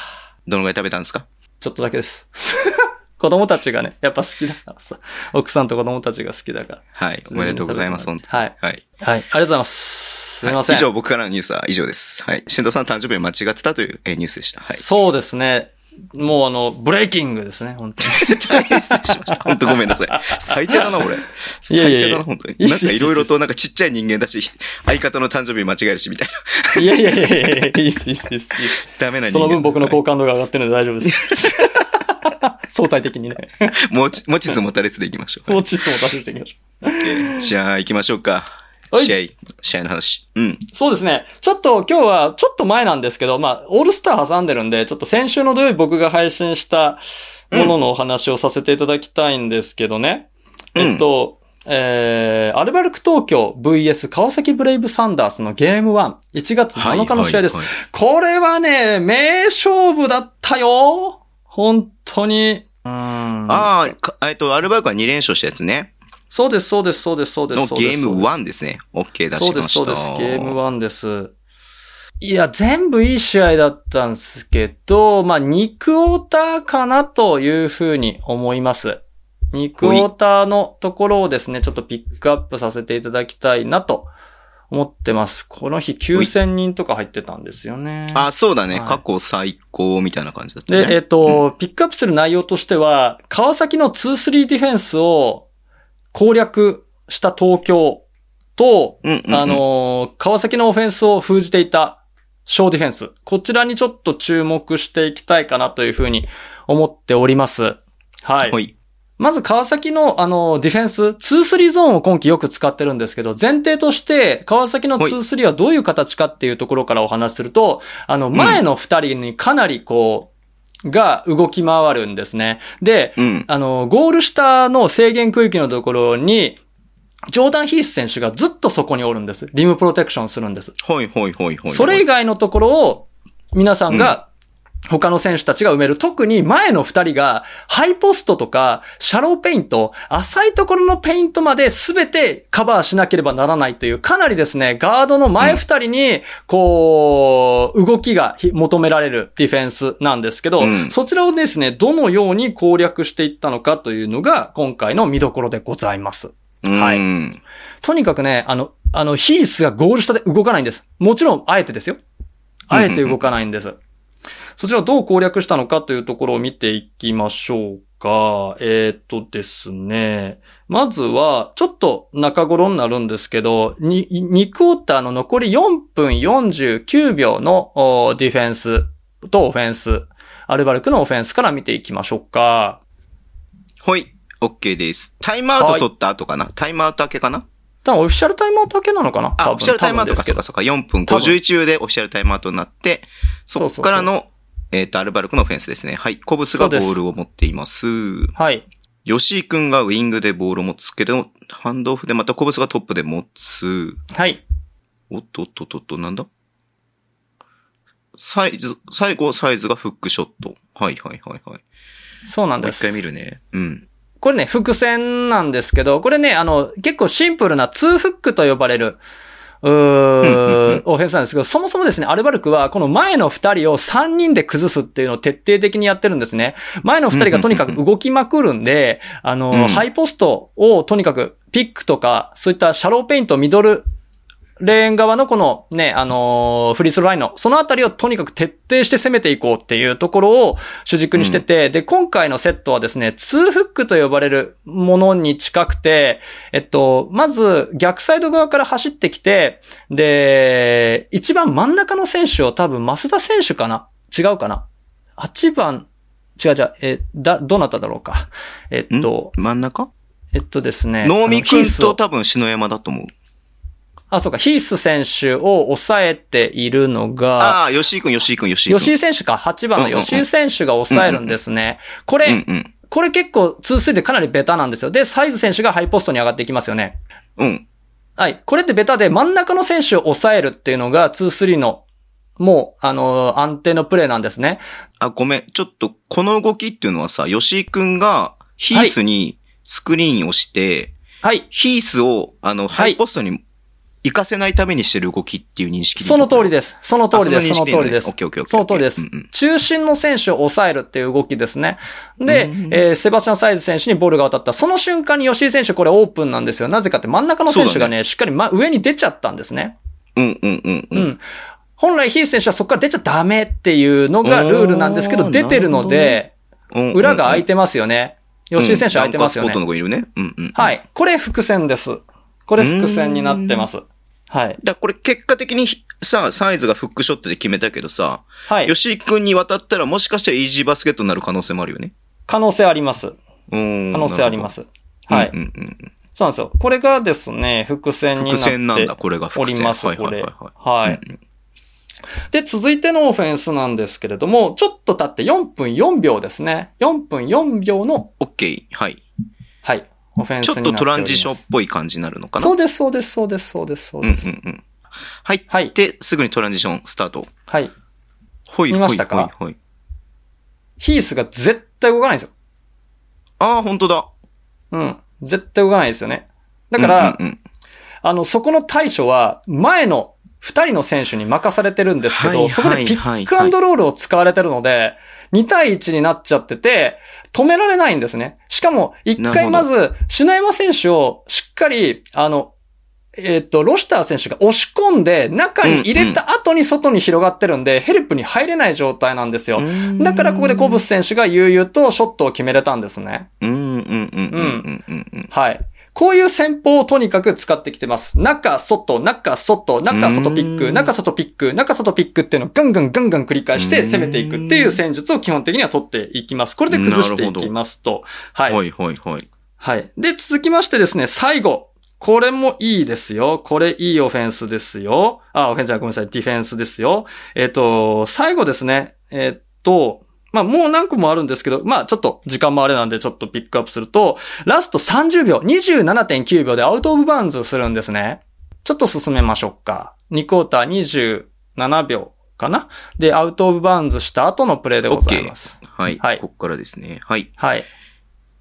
どのぐらい食べたんですか？ちょっとだけです。子供たちがね、やっぱ好きだからさ。奥さんと子供たちが好きだから。はい。おめでとうございます。本当にはい。はい。はい。ありがとうございます。すみません。はい以上、僕からのニュースは以上です。はい。慎太郎さん誕生日を間違ってたというえーニュースでした。はい。そうですね。もうあの、ブレイキングですね、本当に。大変失礼しました。本当ごめんなさい。最低だな、俺。最いやいやいや低だな、本当に。なんかいろいろとなんかちっちゃい人間だし、相方の誕生日間違えるし、みたいな。いやいやいやいやいや、いいっす、いいっす、いいっす。ダメな人間。その分僕の好はい感度が上がってるので大丈夫です。相対的にね。持ち、持ちつ持たれつでいきましょう。もうちっとも出していきましょう。じゃあ行きましょうか。はい試合、試合の話。うん。そうですね。ちょっと今日は、ちょっと前なんですけど、まあ、オールスター挟んでるんで、ちょっと先週の土曜日僕が配信したもののお話をさせていただきたいんですけどね。うんえっと、えー、アルバルク東京 VS 川崎ブレイブサンダースのゲーム1、1月7日の試合です。はいはいこれはね、名勝負だったよ本当に。うーん。ああ、かえっと、アルバルクは2連勝したやつね。そうです、そうです、そうです、そうです。のゲーム1ですね。OK 出しました。そうです、そうです。ゲーム1です。いや、全部いい試合だったんですけど、まあ、2クォーターかなというふうに思います。2クォーターのところをですね、ちょっとピックアップさせていただきたいなと思ってます。この日9000人とか入ってたんですよね。あ、そうだね。はい過去最高みたいな感じだったね。で、えっ、と、ピックアップする内容としては、川崎の2-3ディフェンスを攻略した東京と、うんうんうんあのー川崎のオフェンスを封じていた小ディフェンス。こちらにちょっと注目していきたいかなというふうに思っております。はい。はい。まず川崎のあのディフェンス、2-3ゾーンを今季よく使ってるんですけど、前提として川崎の2-3はどういう形かっていうところからお話しすると、あの前の2人にかなりこう、が動き回るんですね。で、うん。あの、ゴール下の制限区域のところに、ジョーダン・ヒース選手がずっとそこにおるんです。リムプロテクションするんです。ほいほいほいほい。それ以外のところを皆さんが、他の選手たちが埋める。特に前の二人が、ハイポストとか、シャローペイント、浅いところのペイントまで全てカバーしなければならないという、かなりですね、ガードの前二人に、こう、動きがひ求められるディフェンスなんですけど、うんそちらをですね、どのように攻略していったのかというのが、今回の見どころでございます。はいうんとにかくね、あの、あの、ヒースがゴール下で動かないんです。もちろん、あえてですよ。あえて動かないんです。そちらをどう攻略したのかというところを見ていきましょうか。えーっとですね。まずは、ちょっと中頃になるんですけど、に2クォーターの残り4分49秒のおディフェンスとオフェンス。アルバルクのオフェンスから見ていきましょうか。ほい。OK です。タイムアウト取った後かな？タイムアウト明けかな？多分オフィシャルタイムアウトだけなのかな？あ、オフィシャルタイムアウトか、そうか、か。4分多分51秒でオフィシャルタイムアウトになって、そこからの、えっと、アルバルクのオフェンスですね。はい。コブスがボールを持っています。はい。吉井くんがウィングでボールを持つけど、ハンドオフでまたコブスがトップで持つ。はい。おっとっとっとっと、なんだ？サイズ、最後サイズがフックショット。はいはいはいはい。そうなんです。一回見るね。うん。これね、伏線なんですけど、これね、あの、結構シンプルなツーフックと呼ばれる、うーオフェンスなんですけど、そもそもですね、アルバルクはこの前の二人を三人で崩すっていうのを徹底的にやってるんですね。前の二人がとにかく動きまくるんで、あの、うんハイポストをとにかくピックとか、そういったシャローペイント、ミドルレーン側のこのね、あのーフリースローラインの、そのあたりをとにかく徹底して攻めていこうっていうところを主軸にしてて、で、今回のセットはですね、ツーフックと呼ばれるものに近くて、えっと、まず逆サイド側から走ってきて、で、一番真ん中の選手を多分増田選手かな？違うかな ?8 番、違う違う、え、だ、どなただろうか？えっと、真ん中？えっとですね。能見くんあのヒースをと多分篠山だと思う。あ、そうか、ヒース選手を抑えているのが、ああ、吉井くん、吉井くん、吉井くん。吉井選手か、8番の吉井選手が抑えるんですね。これ、うんうん。これ結構2-3でかなりベタなんですよ。で、サイズ選手がハイポストに上がっていきますよね。うん。はい。これってベタで真ん中の選手を抑えるっていうのが2-3の、もう、あのー安定のプレーなんですね。あ、ごめん。ちょっと、この動きっていうのはさ、吉井くんがヒースにスクリーンをして、はい。ヒースを、あの、ハイポストに行かせないためにしてる動きっていう認識その通りでです。その通りです。あその通りですその通りです。中心の選手を抑えるっていう動きですね。で、えーセバスチャン・サイズ選手にボールが渡った。その瞬間に吉井選手これオープンなんですよ。なぜかって真ん中の選手がそうだね、しっかり、ま、上に出ちゃったんですね。うんうんうんう。うんん。本来ヒース選手はそこから出ちゃダメっていうのがルールなんですけど、出てるので、裏が空いてますよね。吉井選手空いてますよねうんダンカースポット。の子いるね。うんうん。。はいい。これ伏線です。これ伏線になってます。はい。だこれ結果的にさ、サイズがフックショットで決めたけどさ、はい。吉井くんに渡ったらもしかしたらイージーバスケットになる可能性もあるよね。可能性あります。うん。可能性ありまなす。はい。うんうんうんそうなんですよ。これがですね、伏線になって伏線なんだ、これがお伏線。ります、はい。はいはいはい。はい。で、続いてのオフェンスなんですけれども、ちょっと経って4分4秒ですね。4分4秒の、オッケー。はい。はい、オフェンスちょっとトランジションっンぽい感じになるのかな？そうです、そうです、そうです、そうです、そうです。うんうんうん。入はいって、すぐにトランジションスタート。はい。ほい見ましたか？ほい。ヒースが絶対動かないんですよ。ああ、本当だ。うん。絶対動かないですよね。だから、うんうんうんあの、そこの対処は、前の二人の選手に任されてるんですけど、はいそこでピックアンドロールを使われてるので、2対1になっちゃってて、止められないんですね。しかも、一回まず、篠山選手をしっかり、あの、えっ、と、ロシター選手が押し込んで、中に入れた後に外に広がってるんで、ヘルプに入れない状態なんですよ。だからここでコブス選手が悠々とショットを決めれたんですね。うんうんうんうんうんうんうん。はい。こういう戦法をとにかく使ってきてます。中、外、中、外、中、外ピック、うん中、外ピック、中、外ピックっていうのをガンガンガンガン繰り返して攻めていくっていう戦術を基本的には取っていきます。これで崩していきますと。はい。はいはいはい。はい。で、続きましてですね、最後。これもいいですよ。これいいオフェンスですよ。あ、オフェンスじごめんなさい。ディフェンスですよ。えっ、と、最後ですね。えっ、と、まあ、もう何個もあるんですけど、まあ、ちょっと時間もあれなんでちょっとピックアップすると、ラスト30秒、27.9秒でアウトオブバウンズするんですね。ちょっと進めましょうか。2クォーター27秒かなで、アウトオブバウンズした後のプレイでございます。はい。はいこっからですね。はい。はい。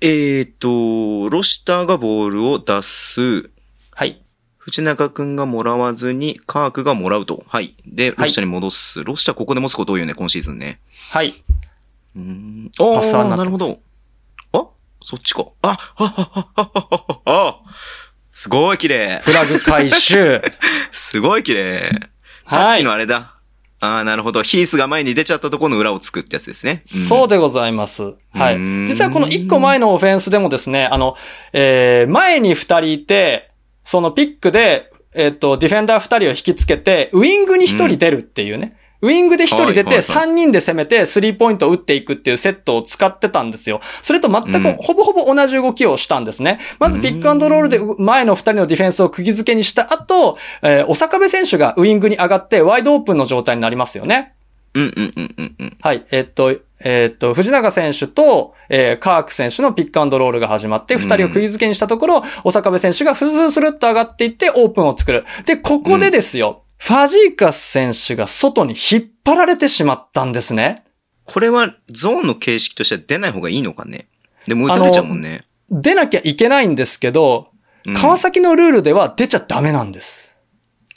えーと、ロシターがボールを出す。はい。藤永くんがもらわずに、カークがもらうと。はい。で、ロシターに戻す。ロシターここで持つこと多いよね、今シーズンね。はい。うーん。ああ、なるほど。あ？そっちか。あ、ははははははあすごい綺麗。フラグ回収。すごい綺麗。さっきのあれだ。ああ、なるほど。ヒースが前に出ちゃったところの裏をつくってやつですね。そうでございます。はい。うん実はこの1個前のオフェンスでもですね、あの、えー、前に2人いて、そのピックで、えっ、と、ディフェンダー2人を引きつけて、ウィングに1人出るっていうね。ウィングで1人出て、はいはいはい3人で攻めて、スリーポイントを打っていくっていうセットを使ってたんですよ。それと全うんく、ほぼほぼ同じ動きをしたんですね。まずピックアンドロールで前の2人のディフェンスを釘付けにした後、えー、お坂部選手がウィングに上がって、ワイドオープンの状態になりますよね。うんうんうんうんうん。はい。えっと、えっと、藤永選手と、えーカーク選手のピックアンドロールが始まって、二人を釘付けにしたところ、お坂部選手がフズスルッと上がっていって、オープンを作る。で、ここでですよ、ファジーカス選手が外に引っ張られてしまったんですね。これはゾーンの形式としては出ない方がいいのかね。でも打たれちゃうもんね。出なきゃいけないんですけど、うん川崎のルールでは出ちゃダメなんです。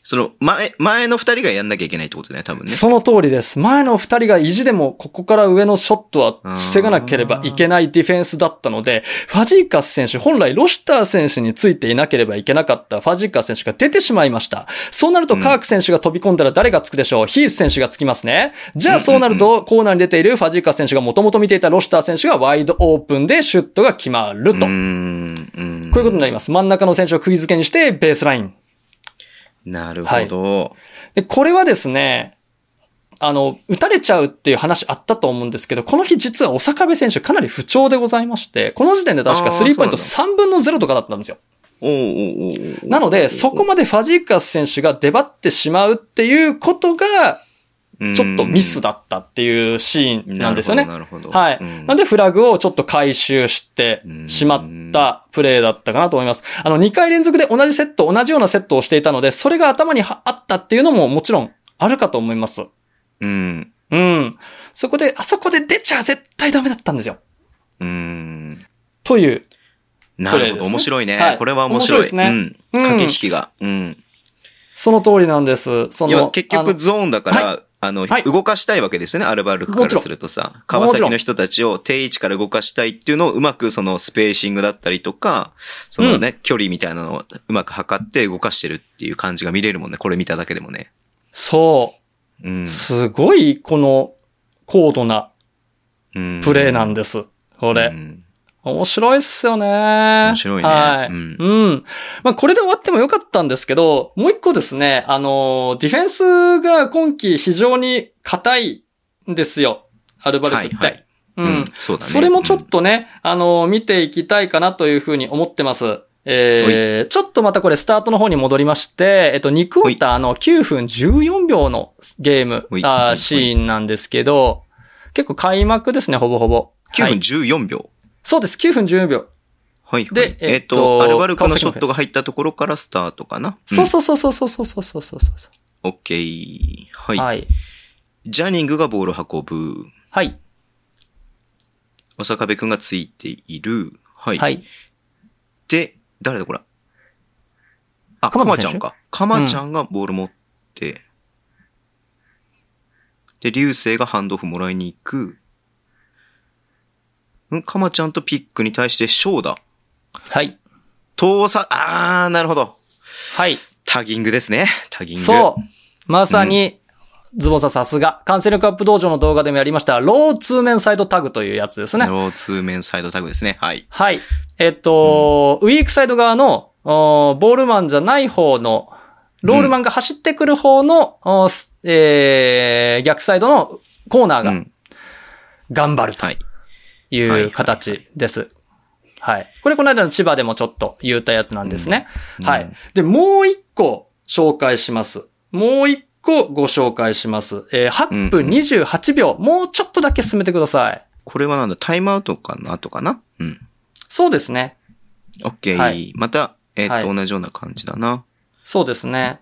その前、前の二人がやんなきゃいけないってことね、多分ね。その通りです。前の二人が意地でもここから上のショットは防がなければいけないディフェンスだったので、ファジーカス選手、本来ロシター選手についていなければいけなかったファジーカス選手が出てしまいました。そうなるとカーク選手が飛び込んだら誰がつくでしょう？ヒース選手がつきますね。じゃあそうなるとコーナーに出ているファジーカス選手がもともと見ていたロシター選手がワイドオープンでシュットが決まると。こん。うんういうことになります。真ん中の選手を釘付けにしてベースライン。なるほど。で、これはですね、あの、打たれちゃうっていう話あったと思うんですけど、この日実はお坂部選手かなり不調でございまして、この時点で確かスリーポイントそ3分の0とかだったんですよ。なので、そこまでファジーカス選手が出張ってしまうっていうことが、ちょっとミスだったっていうシーンなんですよね。なるほど。なはい。なんでフラグをちょっと回収してしまったプレーだったかなと思います。あの、2回連続で同じセット、同じようなセットをしていたので、それが頭にはあったっていうのももちろんあるかと思います。うん。うん。そこで、あそこで出ちゃ絶対ダメだったんですよ。うん。という。なるほど。面白いね。はいこれは面白い。ですねうん。うん駆け引きが。うん。その通りなんです。その、いや、結局ゾーンだから、あの、はい動かしたいわけですよね、アルバルクからするとさ。川崎の人たちを定位置から動かしたいっていうのをうまくそのスペーシングだったりとか、そのね、距離みたいなのをうまく測って動かしてるっていう感じが見れるもんね、これ見ただけでもね。そうんう。。すごい、この、高度なうんプレーなんです。これ。うん面白いっすよね。面白いねはい。ううんん。まあ、これで終わってもよかったんですけど、もう一個ですね、あの、ディフェンスが今季非常に硬いんですよ。アルバルクって。はいはいうん。うんそうだねそれもちょっとね、あの、見ていきたいかなというふうに思ってます。えー、ちょっとまたこれスタートの方に戻りまして、えっと、2クォーターの9分14秒のゲームあーシーンなんですけど、結構開幕ですね、ほぼほぼ。9分はい14秒。そうです、9分14秒。はい、はい。でえっ、えっとと、アルバルクのショットが入ったところからスタートかな？そうそうそうそうそうそうそうそうそうそうん。オッケー。はい。う。はい。ジャニングがボールを運ぶ。はい。お坂部くんがついている。はい。はい。で、誰だこれあ、かまちゃんか。かまちゃんがボール持っって、で、流星がハンドオフもらいに行く。ん？かまちゃんとピックに対してショーだ。はい。遠さ、あー、なるほど。はい。タギングですね。タギング。そう。まさに、ズボンさんさすが。カンセルカップ道場の動画でもやりました、ローツーメンサイドタグというやつですね。ローツーメンサイドタグですね。はい。はい。えっと、ウィークサイド側の、ボールマンじゃない方の、ロールマンが走ってくる方の、おーすえー逆サイドのコーナーがうん。頑張るとはい。いはいはいう形です。はい。これこの間の千葉でもちょっと言ったやつなんですね。うんはい。で、もう一個紹介します。もう一個ご紹介します。えー8分28秒、もうちょっとだけ進めてください。これはなんだ、タイムアウトかな？とかな？うん。そうですね。オッケー。はいまた、えっ、と、はい同じような感じだな。そうですね。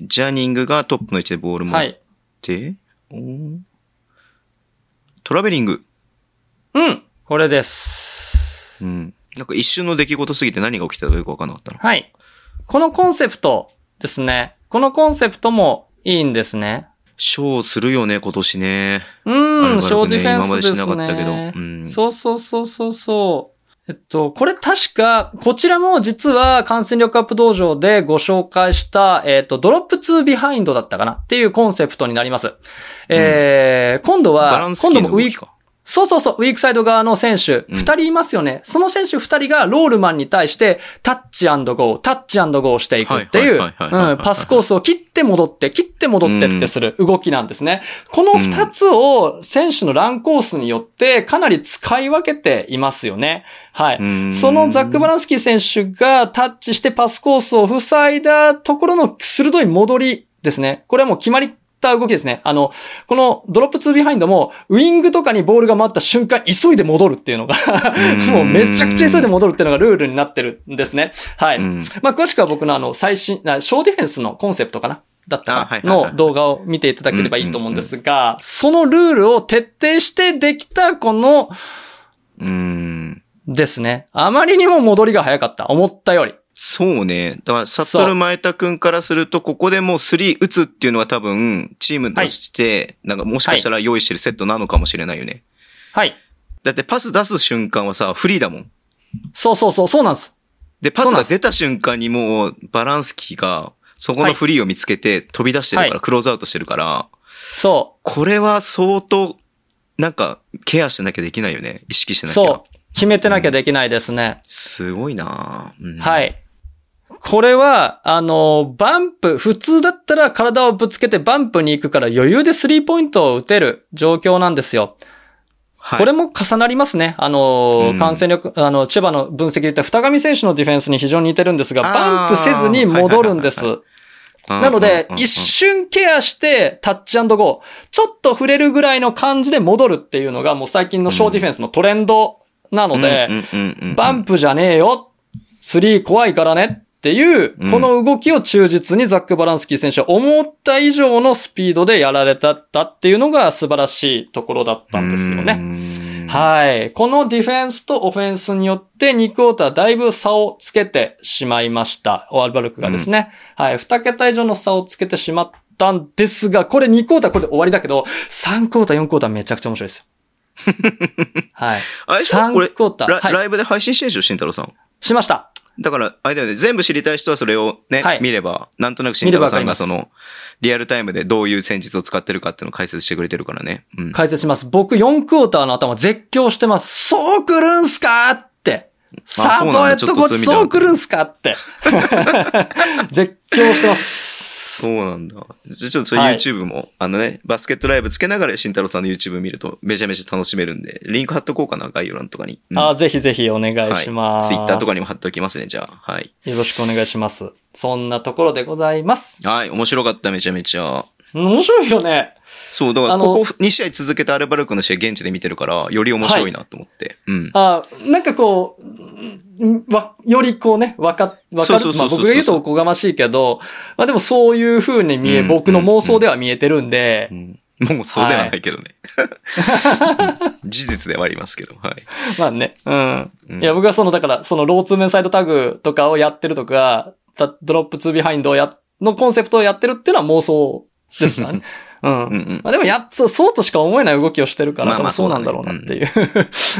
ジャニングがトップの位置でボール持っはい。て、おートラベリング。うん。これです。うん。なんか一瞬の出来事すぎて何が起きたかよくわかんなかったな。はい。このコンセプトですね。このコンセプトもいいんですね。ショーするよね、今年ね。うん、ねショーディフェンスです今までしなかったけどね。うんそうそうそうそうそう。えっと、これ確か、こちらも実は観戦力アップ道場でご紹介した、えっと、 Drop 2 Behind だったかな？っていうコンセプトになります。えー、今度は今度もウィーク。そうそうそう、ウィークサイド側の選手、二、人いますよね。その選手二人がロールマンに対して、 touch go、touch go していくっていう、パスコースを切って戻って、切って戻ってってする動きなんですね。この二つを選手のランコースによってかなり使い分けていますよね。はうんい。そのザック・バランスキー選手がタッチしてパスコースを塞いだところの鋭い戻りですね。これはもう決まった動きですね。あの、この Drop 2 Behind も、ウィングとかにボールが回った瞬間、急いで戻るっていうのが、もうめちゃくちゃ急いで戻るっていうのがルールになってるんですね。はい。うんまあ、詳しくは僕のあの、最新、あショーディフェンスのコンセプトかな？だったの動画を見ていただければいいと思うんですが、そのルールを徹底してできたこの、うーん。ですね。あまりにも戻りが早かった。思ったより。そうね。だから、サットル前田くんからすると、ここでもう3打つっていうのは多分、チームとして、なんかもしかしたら用意してるセットなのかもしれないよね。はい。だってパス出す瞬間はさ、フリーだもん。そうそうそう、そうなんです。で、パスが出た瞬間にもう、バランスキーが、そこのフリーを見つけて飛び出してるから、はいクローズアウトしてるから、そこれは相当、なんか、ケアしなきゃできないよね。意識しう。なきゃ。そう。決めてなきゃできないですね。すごいなぁうんはい。これは、あの、バンプ、普通だったら体をぶつけてバンプに行くから余裕でスリーポイントを打てる状況なんですよ。はいこれも重なりますね。あの、うん感染力、あの、千葉の分析で言った二上選手のディフェンスに非常に似てるんですが、バンプせずに戻るんです。うんなので一瞬ケアしてタッチゴー、ちょっと触れるぐらいの感じで戻るっていうのがもう最近のショーディフェンスのトレンドなので、バンプじゃねえよ。スリー怖いからねっていううん、この動きを忠実にザック・バランスキー選手は思った以上のスピードでやられたったっていうのが素晴らしいところだったんですよね。ねはい。このディフェンスとオフェンスによって2クォーターだいぶ差をつけてしまいました。オアルバルクがですね。はい。2桁以上の差をつけてしまったんですが、これ2クォーターこれで終わりだけど、3クォーター、4クォーターめちゃくちゃ面白いですよ。はい。あれでしょ？3これクォーター。ライブで配信してるでしょ、慎太郎さん。しました。だから、あれだよね、全部知りたい人はそれをね、はい見れば、なんとなく慎太郎さんがその、リアルタイムでどういう戦術を使ってるかっていうのを解説してくれてるからね。うん。解説します。僕4クォーターの頭絶叫してます。そう来るんすかって。さあ、そうなってこっちそう来るんすかって。絶叫してます。そうなんだ。ちょちょっとそれはい YouTube も、あのね、バスケットライブつけながら慎太郎さんの YouTube 見るとめちゃめちゃ楽しめるんで、リンク貼っとこうかな、概要欄とかに。うんあーぜひぜひお願いします。はい。Twitter とかにも貼っておきますね、じゃあ。はい。よろしくお願いします。そんなところでございます。はい、面白かった、めちゃめちゃ。面白いよね。そう、だから、ここ2試合続けてアルバルクの試合現地で見てるから、より面白いなと思って。うん。あーなんかこう、んわ、よりこうね、わか、わかる。まあ僕が言うとおこがましいけど、まあでもそういう風に見え、うん僕の妄想では見えてるんで、うんもうそうではないけどね。事実ではありますけど、はい。まあね。うん。うんいや、僕はその、だから、そのローツーメンサイドタグとかをやってるとか、たドロップ2ビハインドをやっのコンセプトをやってるっていうのは妄想ですからね。うん。うんうんまあ、でもや、そう、そうとしか思えない動きをしてるから、まあ、まあそうなんだろうなっていう。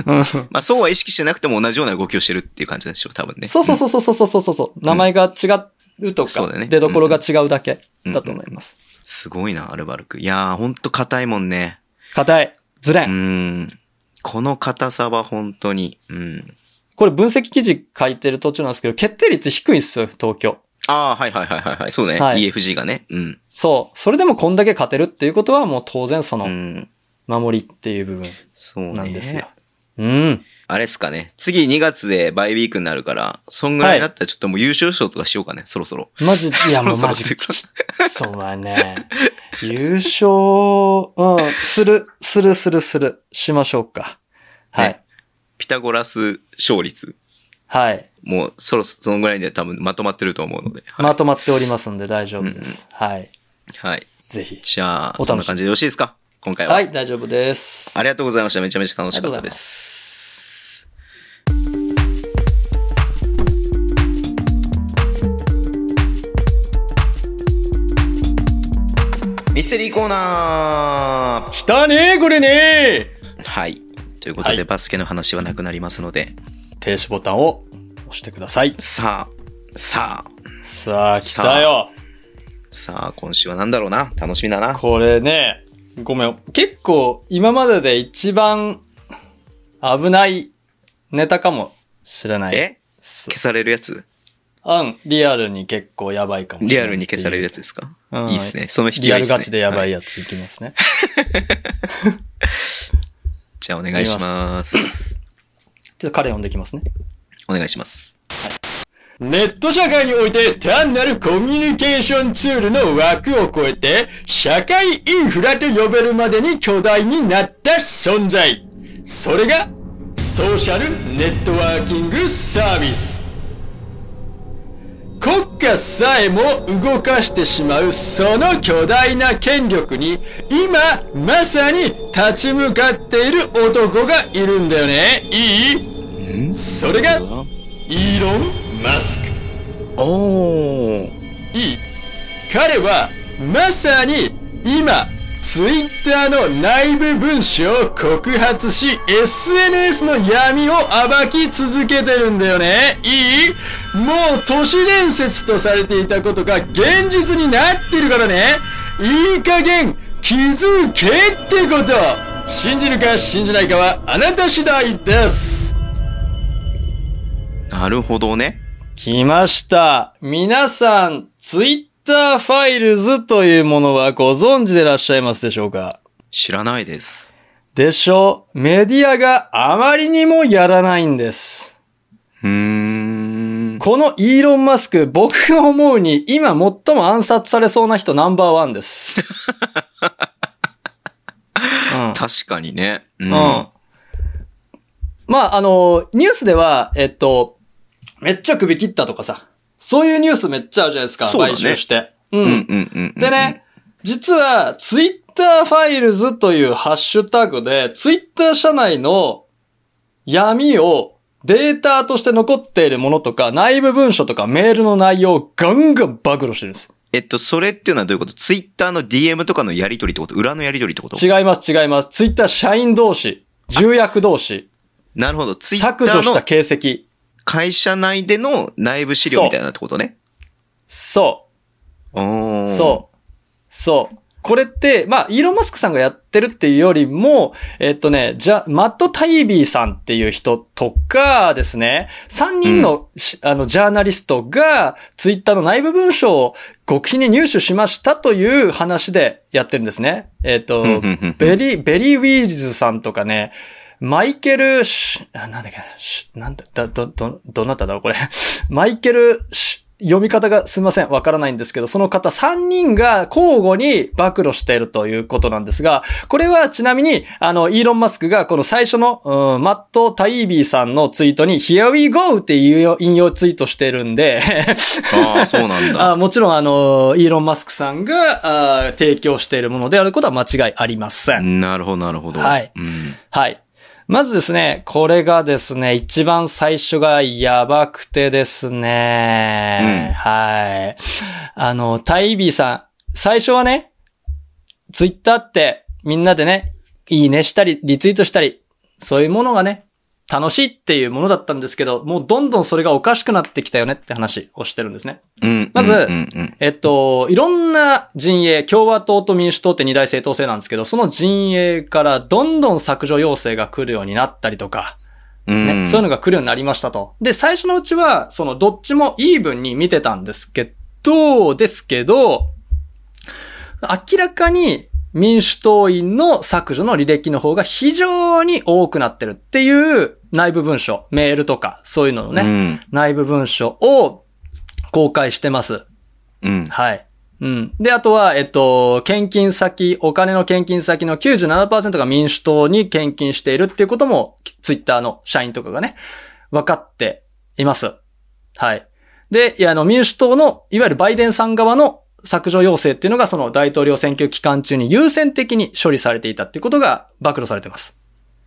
うん、まあそうは意識してなくても同じような動きをしてるっていう感じなんでしょう、多分ね。そうそうそうそうそうそうそう、うん、名前が違うとか、ね、出所が違うだけだと思います。うんうん、すごいな、アルバルク。いやー、ほんと硬いもんね。硬い。ずれん。うん。この硬さは本当に。うん。これ分析記事書いてる途中なんですけど、決定率低いっすよ、東京。ああ、はいはいはいはいはい。そうね。はい EFG がね。うん。そう。それでもこんだけ勝てるっていうことはもう当然そのうん。守りっていう部分そうね。なんですよ。うん。あれっすかね。次2月でバイウィークになるから、そんぐらいになったらちょっともう優勝賞とかしようかね、そろそろ。マジ、いや もうマジそうはね。優勝、うん、する、する、する、する、しましょうか。はい。ねピタゴラス勝率。はい。もうそろそろそのぐらいで多分まとまってると思うので。はい。まとまっておりますんで大丈夫です。はい。はい。ぜひ。じゃあ、そんな感じでよろしいですか？今回は。はい、大丈夫です。ありがとうございました。めちゃめちゃ楽しかったです。ミステリーコーナー来たねー、これねはい。ということで、はいバスケの話はなくなりますので、ー停止ボタンを押してください。さあ、さあ、さあ、来たよ。さあ、今週は何だろうな。楽しみだな。これね、ごめん。結構、今までで一番危ないネタかもしれない。え？す消されるやつ？うん、リアルに結構やばいかもしれない。リアルに消されるやつですか、うんいいっすね。その引きリアル合いっすね。ガチでやばいはやついきますね。じゃあお願いします。ちょっと彼読んできますね。お願いします。ネット社会において単なるコミュニケーションツールの枠を超えて、社会インフラと呼べるまでに巨大になった存在。それが、ソーシャルネットワーキングサービス。国家さえも動かしてしまうその巨大な権力に今まさに立ち向かっている男がいるんだよね。いい？それがイーロン・マスク。おー。いい彼はまさに今、ツイッターの内部文書を告発し、SNS の闇を暴き続けてるんだよね。いい？もう都市伝説とされていたことが現実になってるからね。いい加減気づけってこと。信じるか信じないかはあなた次第です。なるほどね。来ました。皆さん、ツイッターファイルズというものはご存知でいらっしゃいますでしょうか？知らないです。でしょうメディアがあまりにもやらないんです。うーん。このイーロン・マスク、僕が思うに今最も暗殺されそうな人ナンバーワンです。うん確かにね。うん。うん。まあ、あの、ニュースでは、えっと、めっちゃ首切ったとかさ、そういうニュースめっちゃあるじゃないですか、ね買収して。う。うんんうんうんうん。でね、実は、ツイッターファイルズというハッシュタグで、ツイッター社内の闇をデータとして残っているものとか、内部文書とかメールの内容をガンガン暴露してるんです。えっと、それっていうのはどういうこと？ツイッターの DM とかのやりとりってこと？裏のやりとりってこと違います、違います。ツイッター社員同士、重役同士、なるほど。ツイッタ削除した形跡。会社内での内部資料みたいなってことね。そう。そう。そう。これって、まあ、イーロン・マスクさんがやってるっていうよりも、えっとね、じゃ、マット・タイビーさんっていう人とかですね、3人のし、あの、ジャーナリストが、ツイッターの内部文書を極秘に入手しましたという話でやってるんですね。えっとベリー、ベリー・ウィーズさんとかね、マイケルなんだっけな、んだ、だ、ど、ど、どなただろう、これ。マイケル読み方がすみません、わからないんですけど、その方3人が交互に暴露しているということなんですが、これはちなみに、あの、イーロン・マスクがこの最初の、うんマット・タイビーさんのツイートに、Here we go! っていう引用ツイートしてるんで、ああ、そうなんだ。あもちろんあの、イーロン・マスクさんがあ提供しているものであることは間違いありません。なるほど、なるほど。はいうん。はい。まずですね、これがですね、一番最初がやばくてですね、うんはい。あの、タイビーさん、最初はね、ツイッターってみんなでね、いいねしたり、リツイートしたり、そういうものがね、楽しいっていうものだったんですけど、もうどんどんそれがおかしくなってきたよねって話をしてるんですね。うん。まずうんうんうんえっと、いろんな陣営、共和党と民主党って二大政党制なんですけど、その陣営からどんどん削除要請が来るようになったりとか、うんね、そういうのが来るようになりましたと。で、最初のうちは、そのどっちもイーブンに見てたんですけど、ですけど、明らかに民主党員の削除の履歴の方が非常に多くなってるっていう内部文書、メールとか、そういうののね、うん。内部文書を公開してます。うん。はい。うん。で、あとは、えっと、献金先、お金の献金先の97%が民主党に献金しているっていうことも、ツイッターの社員とかがね、分かっています。はい。で、いや、あの、民主党の、いわゆるバイデンさん側の削除要請っていうのが、その大統領選挙期間中に優先的に処理されていたっていうことが暴露されてます。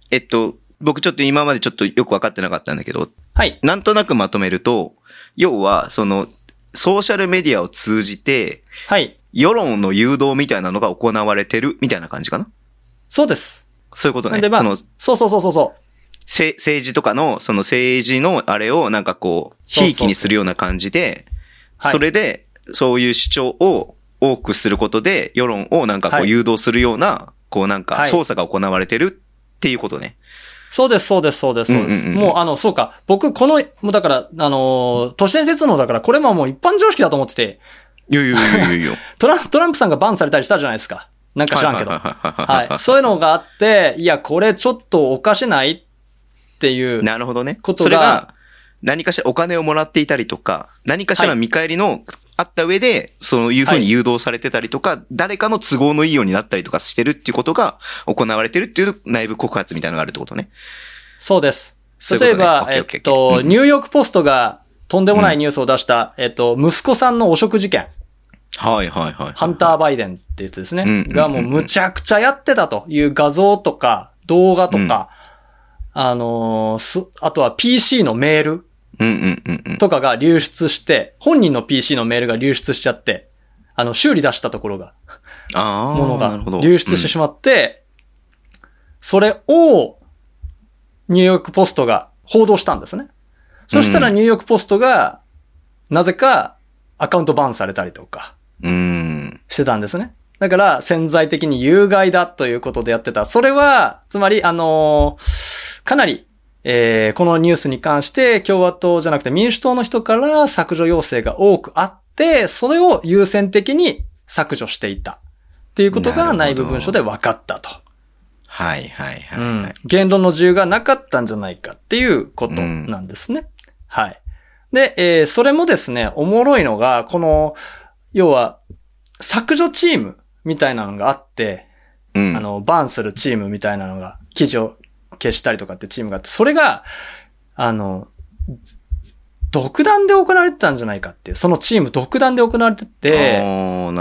えっと、僕ちょっと今までちょっとよくわかってなかったんだけど、はい。なんとなくまとめると、要は、その、ソーシャルメディアを通じて、はい。世論の誘導みたいなのが行われてるみたいな感じかな？そうです。そういうことね。なんで、まあその、、そうそうそうそうそう。せ政治とかの、その政治のあれをなんかこうひいきにするような感じで、はいそれで、そういう主張を多くすることで、世論をなんかこはいう誘導するような、こうなんかはい操作が行われてるっていうことね。そうです、そうです、そうです、そうです。もう、あの、そうか。僕、この、もうだから、あのー都市伝説のだから、これももう一般常識だと思ってて、いやいやいやいや。トラントランプさんがバンされたりしたじゃないですか。なんか知らんけど。はいはい。そういうのがあって、いや、これちょっとおかしないっていう。なるほどね。ことがそれが、何かしらお金をもらっていたりとか、何かしら見返りのあった上で、そういうふうに誘導されてたりとか、誰かの都合のいいようになったりとかしてるっていうことが行われてるっていう内部告発みたいなのがあるってことね。そうです。そういうね例えば、えっと、ニューヨークポストがとんでもないニュースを出した、えっと、息子さんの汚職事件。はいはいはい。ハンター・バイデンってやつですね。うんうんうんうんがもうむちゃくちゃやってたという画像とか動画とか、あのーす、あとは PC のメールうんうんうんうん。とかが流出して、本人の PC のメールが流出しちゃって、あの、修理出したところが。ものが流出してしまって、それを、ニューヨークポストが報道したんですね。そしたらニューヨークポストが、なぜかアカウントバンされたりとかうん。うん。してたんですね。だから潜在的に有害だということでやってた。それは、つまり、あのーかなり、えーこのニュースに関して共和党じゃなくて民主党の人から削除要請が多くあって、それを優先的に削除していた。っていうことが内部文書で分かったと。はいはいはい、うんはい。言論の自由がなかったんじゃないかっていうことなんですね。はい。で、えーそれもですね、おもろいのが、この、要は、削除チームみたいなのがあって、うん。あの、バーンするチームみたいなのが、記事を消したりとかってチームがあって、それが、あの、独断で行われてたんじゃないかっていう、そのチーム独断で行われてて。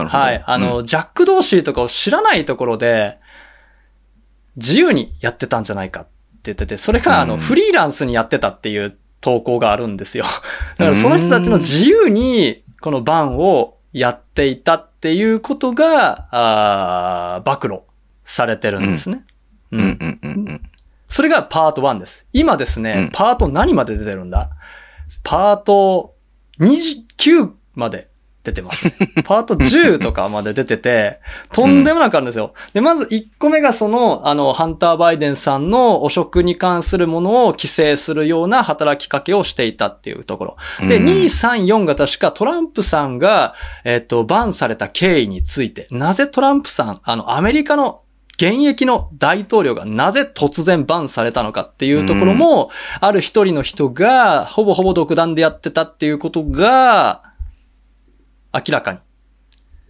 はい。あの、うんジャック・ドーシーとかを知らないところで、自由にやってたんじゃないかって言ってて、それが、あの、うんフリーランスにやってたっていう投稿があるんですよ。だからその人たちの自由に、このバンをやっていたっていうことが、あー暴露されてるんですね。うんうんうんうん。それがパート1です。今ですね、うんパート何まで出てるんだ？パート29まで出てます。パート10とかまで出てて、とんでもなくあるんですよ。で、まず1個目がその、あの、ハンター・バイデンさんの汚職に関するものを規制するような働きかけをしていたっていうところ。で、うん2、3、4が確かトランプさんが、えっと、バンされた経緯について、なぜトランプさん、あの、アメリカの現役の大統領がなぜ突然バンされたのかっていうところも、ある一人の人が、ほぼほぼ独断でやってたっていうことが、明らかに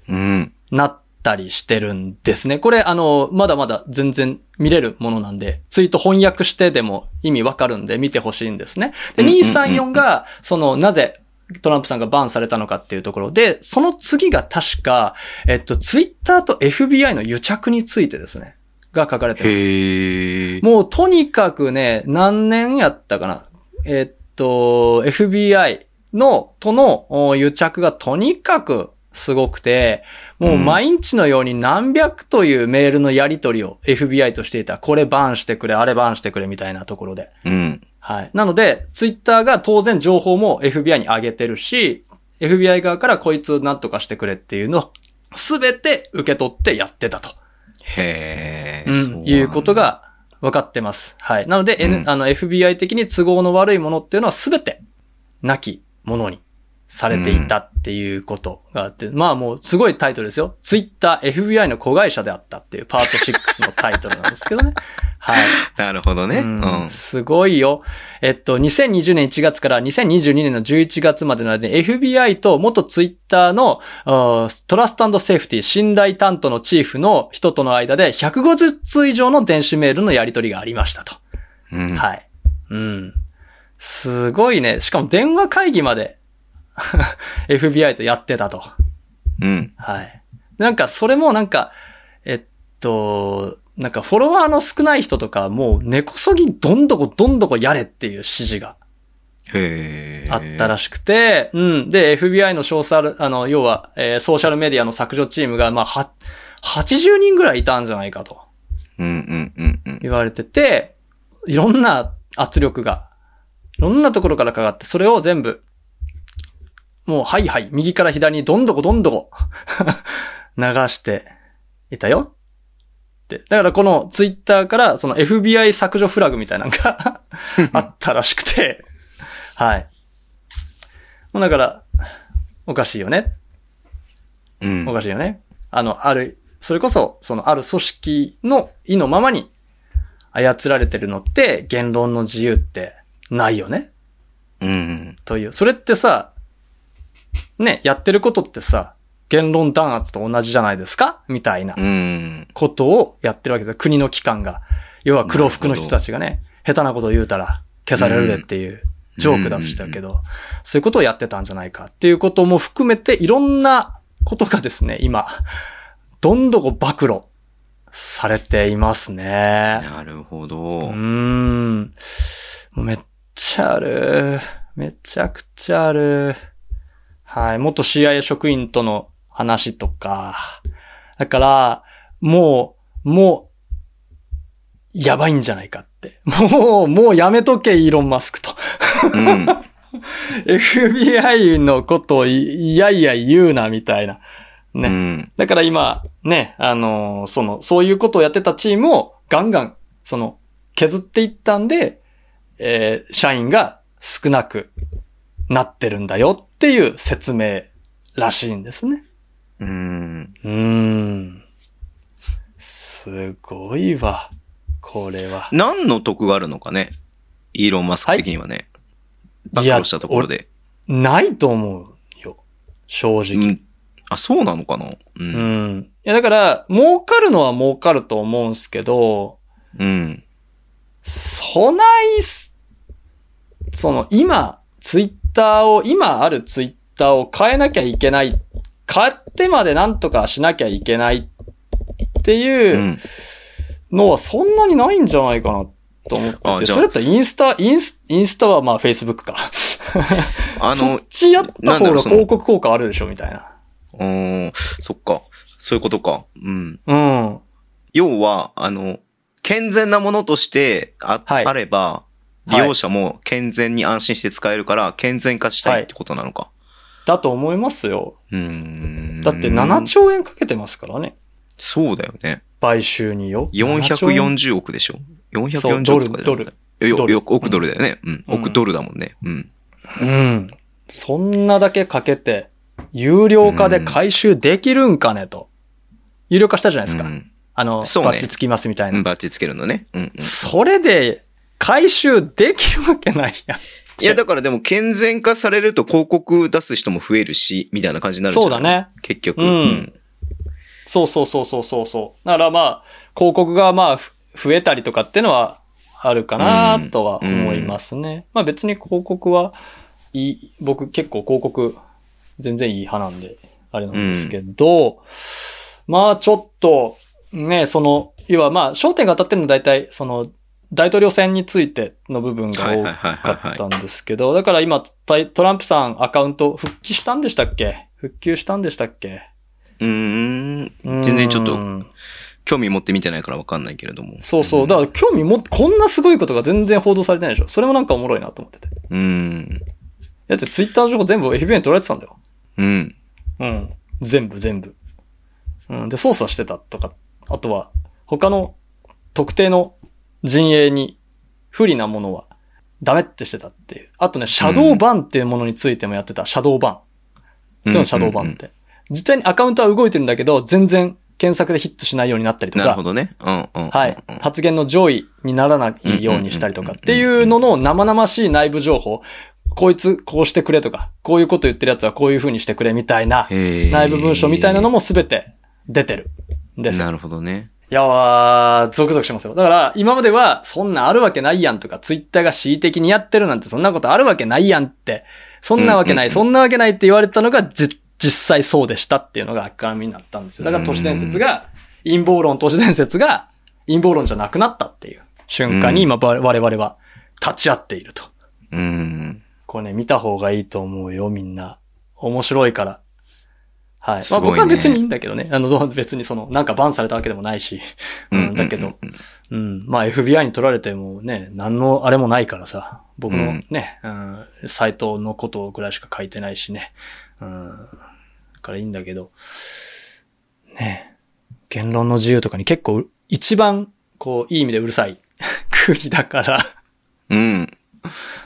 うん。なったりしてるんですね。これ、あの、まだまだ全然見れるものなんで、ツイート翻訳してでも意味わかるんで見てほしいんですね。で、うんうんうん234が、その、なぜトランプさんがバンされたのかっていうところで、その次が確か、えっと、ツイッターと FBI の癒着についてですね。が書かれてます。もうとにかくね、何年やったかな。えっと、FBI の、とのお癒着がとにかくすごくて、もう毎日のように何百というメールのやり取りを FBI としていた。これバンしてくれ、あれバンしてくれみたいなところで。うん。はい。なので、ツイッターが当然情報も FBI に上げてるし、FBI 側からこいつなんとかしてくれっていうのをすべて受け取ってやってたと。へえ。うんそういうことが分かってます。はい。なので、N うんあの FBI 的に都合の悪いものっていうのはすべて、なきものにされていたっていうことがあって、まあもうすごいタイトルですよ。Twitter FBI の子会社であったっていうパート6のタイトルなんですけどね。はい。なるほどね。ううんん。すごいよ。えっと、2020年1月から2022年の11月までの間で FBI と元ツイッターのトラストセーフティ信頼担当のチーフの人との間で150通以上の電子メールのやり取りがありましたと。うん。はい。うん。すごいね。しかも電話会議まで FBI とやってたと。うん。はい。なんか、それもなんか、えっと、なんかフォロワーの少ない人とか、もう根こそぎどんどこどんどこやれっていう指示が。あったらしくて、うん。で、FBI の詳細、あの、要は、えーソーシャルメディアの削除チームが、まあ、は、80人ぐらいいたんじゃないかとうんうんうんうん。言われてて、いろんな圧力が、いろんなところからかかって、それを全部、もう、はいはい、右から左にどんどこどんどこ 流していたよ。だからこのツイッターからその FBI 削除フラグみたいなのがあったらしくて、はい。もうだから、おかしいよね。うんおかしいよね。あの、ある、それこそ、そのある組織の意のままに操られてるのって言論の自由ってないよね。うん。という。それってさ、ね、やってることってさ、言論弾圧と同じじゃないですか？みたいなうん。ことをやってるわけですよ。国の機関が。要は黒服の人たちがね、下手なことを言うたら消されるでっていうジョークだしたけど、そういうことをやってたんじゃないかっていうことも含めていろんなことがですね、今、どんどこ暴露されていますね。なるほうーど。うめっちゃある。めちゃくちゃある。はい。元 CIA 職員との話とか。だから、もう、もう、やばいんじゃないかって。もう、もうやめとけ、イーロン・マスクと。うん。FBI のことをいいやいや言うな、みたいな。ね。うん。だから今、ね、あのーその、そういうことをやってたチームをガンガン、その、削っていったんで、えー社員が少なくなってるんだよっていう説明らしいんですね。うん。うーん。すごいわ。これは。何の得があるのかね？イーロン・マスク的にはね。暴いや露したところで。ないと思うよ。正う直。ん。あ、そうなのかな？う。うんん。いや、だから、儲かるのは儲かると思うんすけど、うん。そないす、その今、ツイッターを、今あるツイッターを変えなきゃいけない。変ってまでなんとかしなきゃいけないってう。いうんのはそんなにないんじゃないかなと思ってて。あじゃあそれだったらインスタ、インス、インスタはまあ Facebook か。あの そっ、ちやった方が広告効果あるでしょみたいな。うーん、そっか。そういうことか。うん。うん。要は、あの、健全なものとしてあ,、はいあれば、利用者も健全に安心して使えるから、健全化したいってことなのか。だと思いますよ。うーん。だって7兆円かけてますからね。そうだよね。買収によ。7兆円440億でしょそう ?440 ドル、億とかドル。よドルよ億ドルだよね。うん。うん億ドルだもんね。うん。うん。そんなだけかけて、有料化で回収できるんかねと。有料化したじゃないですか。うんあの、ねバッチつきますみたいな。うん。バッチつけるのね。うん、うん。それで、回収できるわけないやん。いや、だからでも健全化されると広告出す人も増えるし、みたいな感じになるんじゃない？そうだね。結局。うんそうそうそうそうそうそう。だからまあ、広告がまあ、ふ増えたりとかっていうのはあるかなとは思いますね。まあ別に広告はいい、僕結構広告全然いい派なんで、あれなんですけど、まあちょっと、ね、その、要はまあ、焦点が当たってるのは大体、その、大統領選についての部分が多かったんですけど、だから今、トランプさんアカウント復帰したんでしたっけ？復旧したんでしたっけ？うーん。全然ちょっと興味持って見てないからわかんないけれども。そうそう。だから興味も、こんなすごいことが全然報道されてないでしょ。それもなんかおもろいなと思ってて。うん。だってツイッターの情報全部 FBI に取られてたんだよ。うん。うん。全部全部。うん。で、操作してたとか、あとは、他の特定の陣営に不利なものはダメってしてたっていう。あとね、シャドーバンっていうものについてもやってた。シャドーバン。普通のシャドーバンって。実際にアカウントは動いてるんだけど、全然検索でヒットしないようになったりとか。なるほどね。うんうん。はい。発言の上位にならないようにしたりとかっていうのの生々しい内部情報。こいつこうしてくれとか、こういうこと言ってるやつはこういう風にしてくれみたいな内部文書みたいなのもすべて出てるんですよ。なるほどね。いやー、ゾクゾクしますよ。だから、今までは、そんなあるわけないやんとか、ツイッターが恣意的にやってるなんて、そんなことあるわけないやんって、そんなわけない、そんなわけないって言われたのが、じ、実際そうでしたっていうのが明らかになったんですよ。だから都市伝説が、陰謀論都市伝説が、陰謀論じゃなくなったっていう瞬間に今、我々は立ち会っていると。うん。これね、見た方がいいと思うよ、みんな。面白いから。はい。まあ僕は別にいいんだけどね。あの、どう別にその、なんかバンされたわけでもないし。うん、だけど、うん。まあ FBI に取られてもね、何のあれもないからさ。僕のね、うん、サイトのことぐらいしか書いてないしね。うん。だからいいんだけど、ね言論の自由とかに結構一番、こう、いい意味でうるさい 国だから。うん。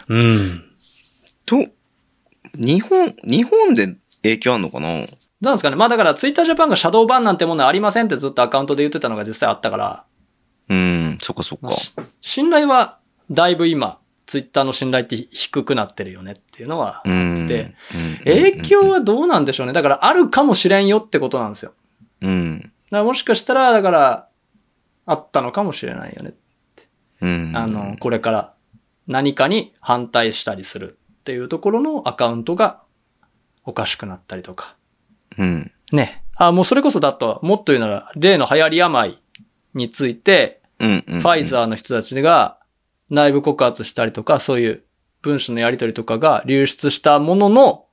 うん。と、日本、日本で影響あんのかな？どうなんですかねまあだから、ツイッタージャパンがシャドーバンなんてものはありませんってずっとアカウントで言ってたのが実際あったから、うん、そっかそっか。信頼はだいぶ今、ツイッターの信頼って低くなってるよねっていうのは、うん。でうん、影響はどうなんでしょうね。だからあるかもしれんよってことなんですよ。うん。だからもしかしたら、だから、あったのかもしれないよね。うん。あの、これから何かに反対したりするっていうところのアカウントがおかしくなったりとか。うん。ね。あ、もうそれこそだと、もっと言うなら、例の流行り病について、うん。うん。ファイザーの人たちが内部告発したりとか、そういう文書のやり取りとかが流出したものの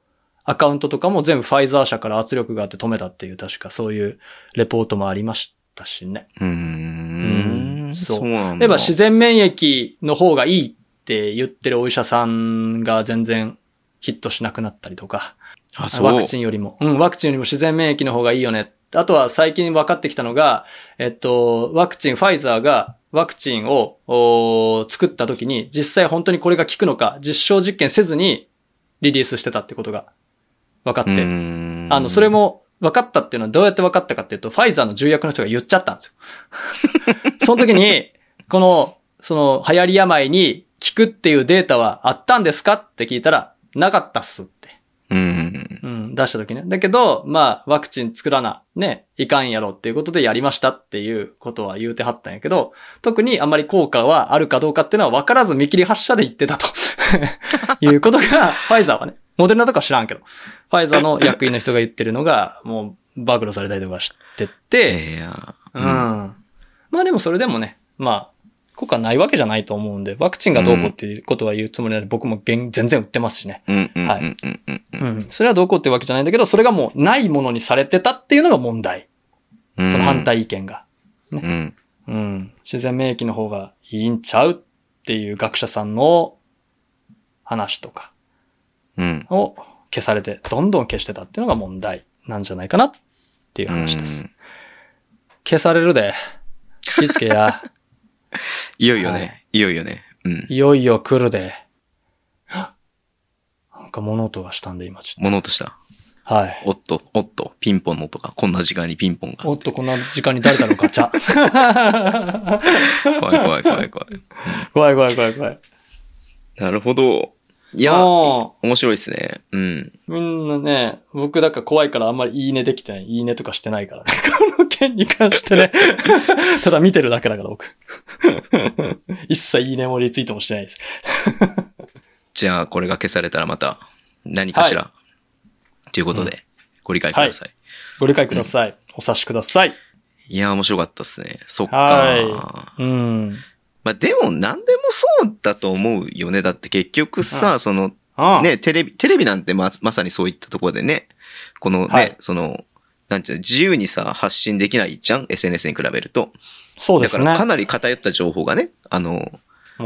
アカウントとかも全部ファイザー社から圧力があって止めたっていう確かそういうレポートもありましたしね。うーうんん。そうそうなんだ。例えば自然免疫の方がいいって言ってるお医者さんが全然ヒットしなくなったりとか。あ、そう。ワクチンよりも。うん、ワクチンよりも自然免疫の方がいいよね。あとは最近分かってきたのが、えっと、ワクチン、ファイザーがワクチンを作った時に実際本当にこれが効くのか実証実験せずにリリースしてたってことが分かっうて。んあの、それも分かったっていうのはどうやって分かったかっていうと、ファイザーの重役の人が言っちゃったんですよ。その時に、この、その流行り病に効くっていうデータはあったんですかって聞いたら、なかったっすって。うん。うん、出した時ね。だけど、まあ、ワクチン作らな、ね、いかん。やろっていうことでやりましたっていうことは言うてはったん。やけど、特にあまり効果はあるかどうかっていうのは分からず見切り発射で言ってたということが、ファイザーはね、モデルナとか知らん。けど、ファイザーの役員の人が言ってるのが、もう、暴露されたりとかしてて、いや。うん。まあでもそれでもね、まあ、効果ないわけじゃないと思うんで、ワクチンがどうこうっていうことは言うつもりなんで、僕も全然売ってますしね。はいうん。それはどうこうってわけじゃないんだけど、それがもうないものにされてたっていうのが問題。うん。その反。対意見が。うん。うん。自然免疫の方がいいんちゃうっていう学者さんの話とかうん。を消されて、どんどん消してたっていうのが問題なんじゃないかなっていう話です。消されるで。気ぃつけや。いよいよはね。いよいよね。うん。いよいよ来るで。なんか物音がしたんで今ちょっ物音した？と。はい。おっと、おっと、ピンポンの音が、こんな時間にピンポンが。おっと、こんな時間に誰だろうガチャ。怖い怖い怖い怖い。怖い怖い怖い怖い。なるほど。いや、も面白いですね。うん。う、みんなね、僕だから怖いからあんまりいいねできてない。いいねとかしてないからね。件に関してね。ただ見てるだけだから僕。一切いいねもリツイートもしてないです。じゃあ、これが消されたらまた、何かしら。ということで、ご理解ください。ご理解ください。お察しください。いや、面白かったっすね。そっか。はうん。まあでも何でもそうだと思うよね。だって結局さ、その、あね、テレビ、テレビなんてま、まさにそういったところでね、このね、はいその、なんていうの、自由にさ、発信できないじゃん ?SNS に比べると。そうですねだからか。なり偏った情報がね、あの。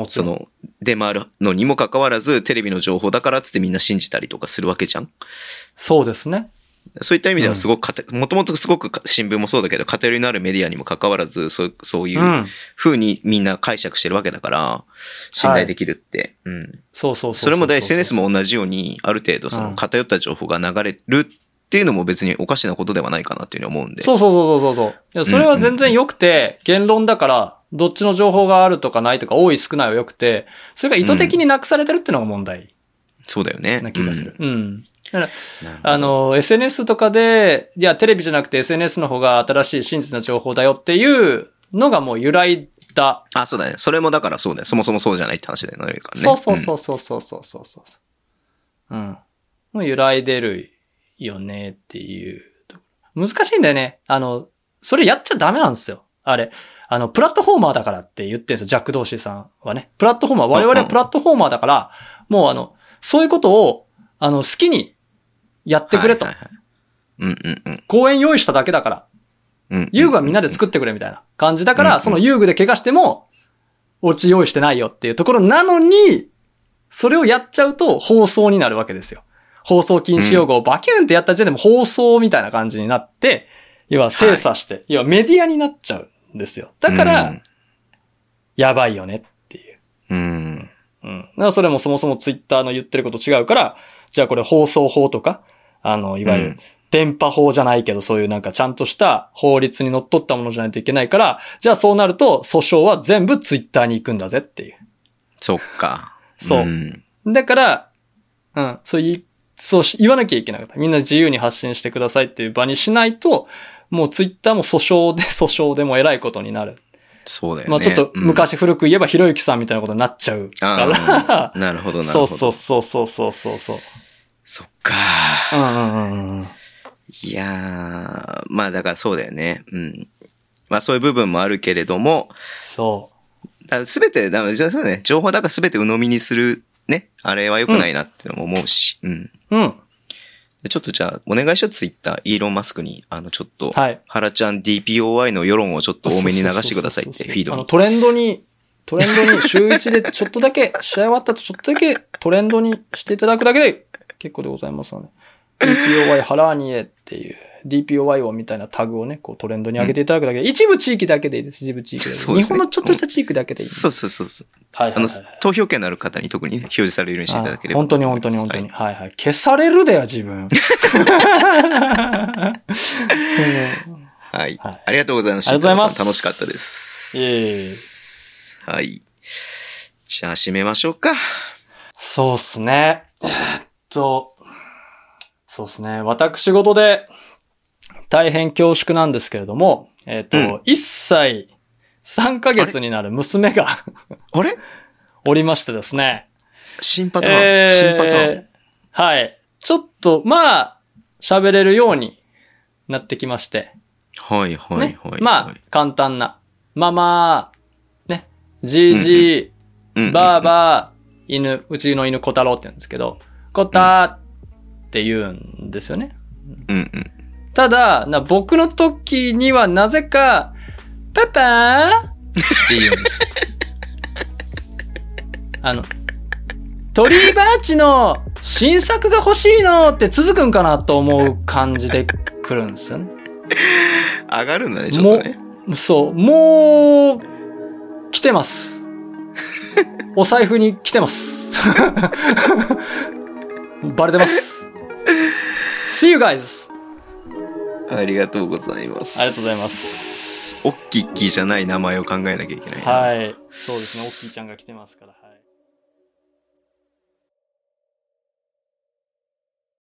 その、出回るのにもかかわらず、テレビの情報だからっつってみんな信じたりとかするわけじゃん？そうですね。そういった意味ではすごく偏、もともとすごく新聞もそうだけど、偏りのあるメディアにもかかわらず、そうそういううん風にみんな解釈してるわけだから、信頼できるって。うん。そうそうそうそれもだ SNS も同じように、ある程度そのうん偏った情報が流れるっていうのも別におかしなことではないかなっていうふうに思うんで。そうそうそうそうそう。いや、それは全然良くて、言論だから、どっちの情報があるとかないとか、多い少ないは良くて、それが意図的になくされてるっていうのが問題そうだよね。な気がする。うん。だから、うん。なるほどあの、SNS とかで、いや、テレビじゃなくて SNS の方が新しい真実な情報だよっていうのがもう由来だ。あ、そうだね。それもだからそうだよ。そもそもそうじゃないって話だよね。そうそうそうそうそうそうそうそう。うん。もう由来出るよねっていうところ。難しいんだよね。あの、それやっちゃダメなんですよ。あれ。あの、プラットフォーマーだからって言ってるんですよ。ジャック・ドーシーさんはね。プラットフォーマー、我々はプラットフォーマーだから、もうあの、そういうことを、あの、好きにやってくれとはい。はいはいうんうんうん公園用意しただけだから。うんうん。遊具はみんなで作ってくれみたいな感じだから、うんその遊具で怪我しても、オチ用意してないよっていうところなのに、それをやっちゃうと放送になるわけですよ。放送禁止用語をバキュンってやった時点でも放送みたいな感じになって、要は精査して、要はメディアになっちゃうんですよ。だから、やばいよねっていう。うん、うん。うん。だからそれもそもそもツイッターの言ってること違うから、じゃあこれ放送法とか、あの、いわゆるうん電波法じゃないけど、そういうなんかちゃんとした法律にのっとったものじゃないといけないから、じゃあそうなると訴訟は全部ツイッターに行くんだぜっていう。そっか。そうんだから、うん、そう言い、そうし言わなきゃいけなかった。みんな自由に発信してくださいっていう場にしないと、もうツイッターも訴訟で 訴訟でも偉いことになる。そうだよね。まあちょっとうん昔古く言えばひろゆきさんみたいなことになっちゃうから、なるほど、なるほど。そうそうそうそうそうそうそう。そっか。うんうんうんうん。いやー、まあだからそうだよね。うん。まあそういう部分もあるけれども、そすべて、だそうだね、情報だからすべて鵜呑みにする、ね、あれは良くないなって思うし、うん。う。うん。でちょっとじゃあ、お願いしよう、ツイッター、イーロン・マスクに、あの、ちょっと、はい原ちゃん DPOI の世論をちょっと多めに流してくださいって、フィードあの、に。トレンドに、トレンドに、週一でちょっとだけ、試合終わったとちょっとだけトレンドにしていただくだけで結構でございますので。DPOY ハラーニエっていう DPOY をみたいなタグをね、こうトレンドに上げていただくだけで、一部地域だけでいいです。一部地域で。そうですね日本のちょっとした地域だけでいいです。そうそうそうそう。はいはい、あのはい。、投票権のある方に特にね、表示されるようにしていただければ。本当に本当に本当に。はいはい、はい、消されるだよ、自分。はい。はいありがとうございます。ありがとうございます楽しかったです。はい。じゃあ、締めましょうか。そうっすね。えーっと、そうっすね。私事で大変恐縮なんですけれども、えーっと、うん1歳3ヶ月になる娘が あれ？おりましてですね。新パターン。新パターン。はい。ちょっと、まあ、喋れるようになってきまして。はいはいね。はい。まあ、簡単な。ママ、ね、じいじばあば、犬、うちの犬小太郎って言うんですけど、小太って言うんですよね。うんうん。ただ、な僕の時にはなぜか、パパーって言うんです。あの、トリーバーチの新作が欲しいのって続くんかなと思う感じで来るんですよね。上がるんだね、ちょっとね。そう、もう、来てます。お財布に来てます。バレてます。See you guys! ありがとうございます。ありがとうございま。す。オッキッキーじゃない名前を考えなきゃいけない。はい。そうですね。おっきいちゃんが来てますから。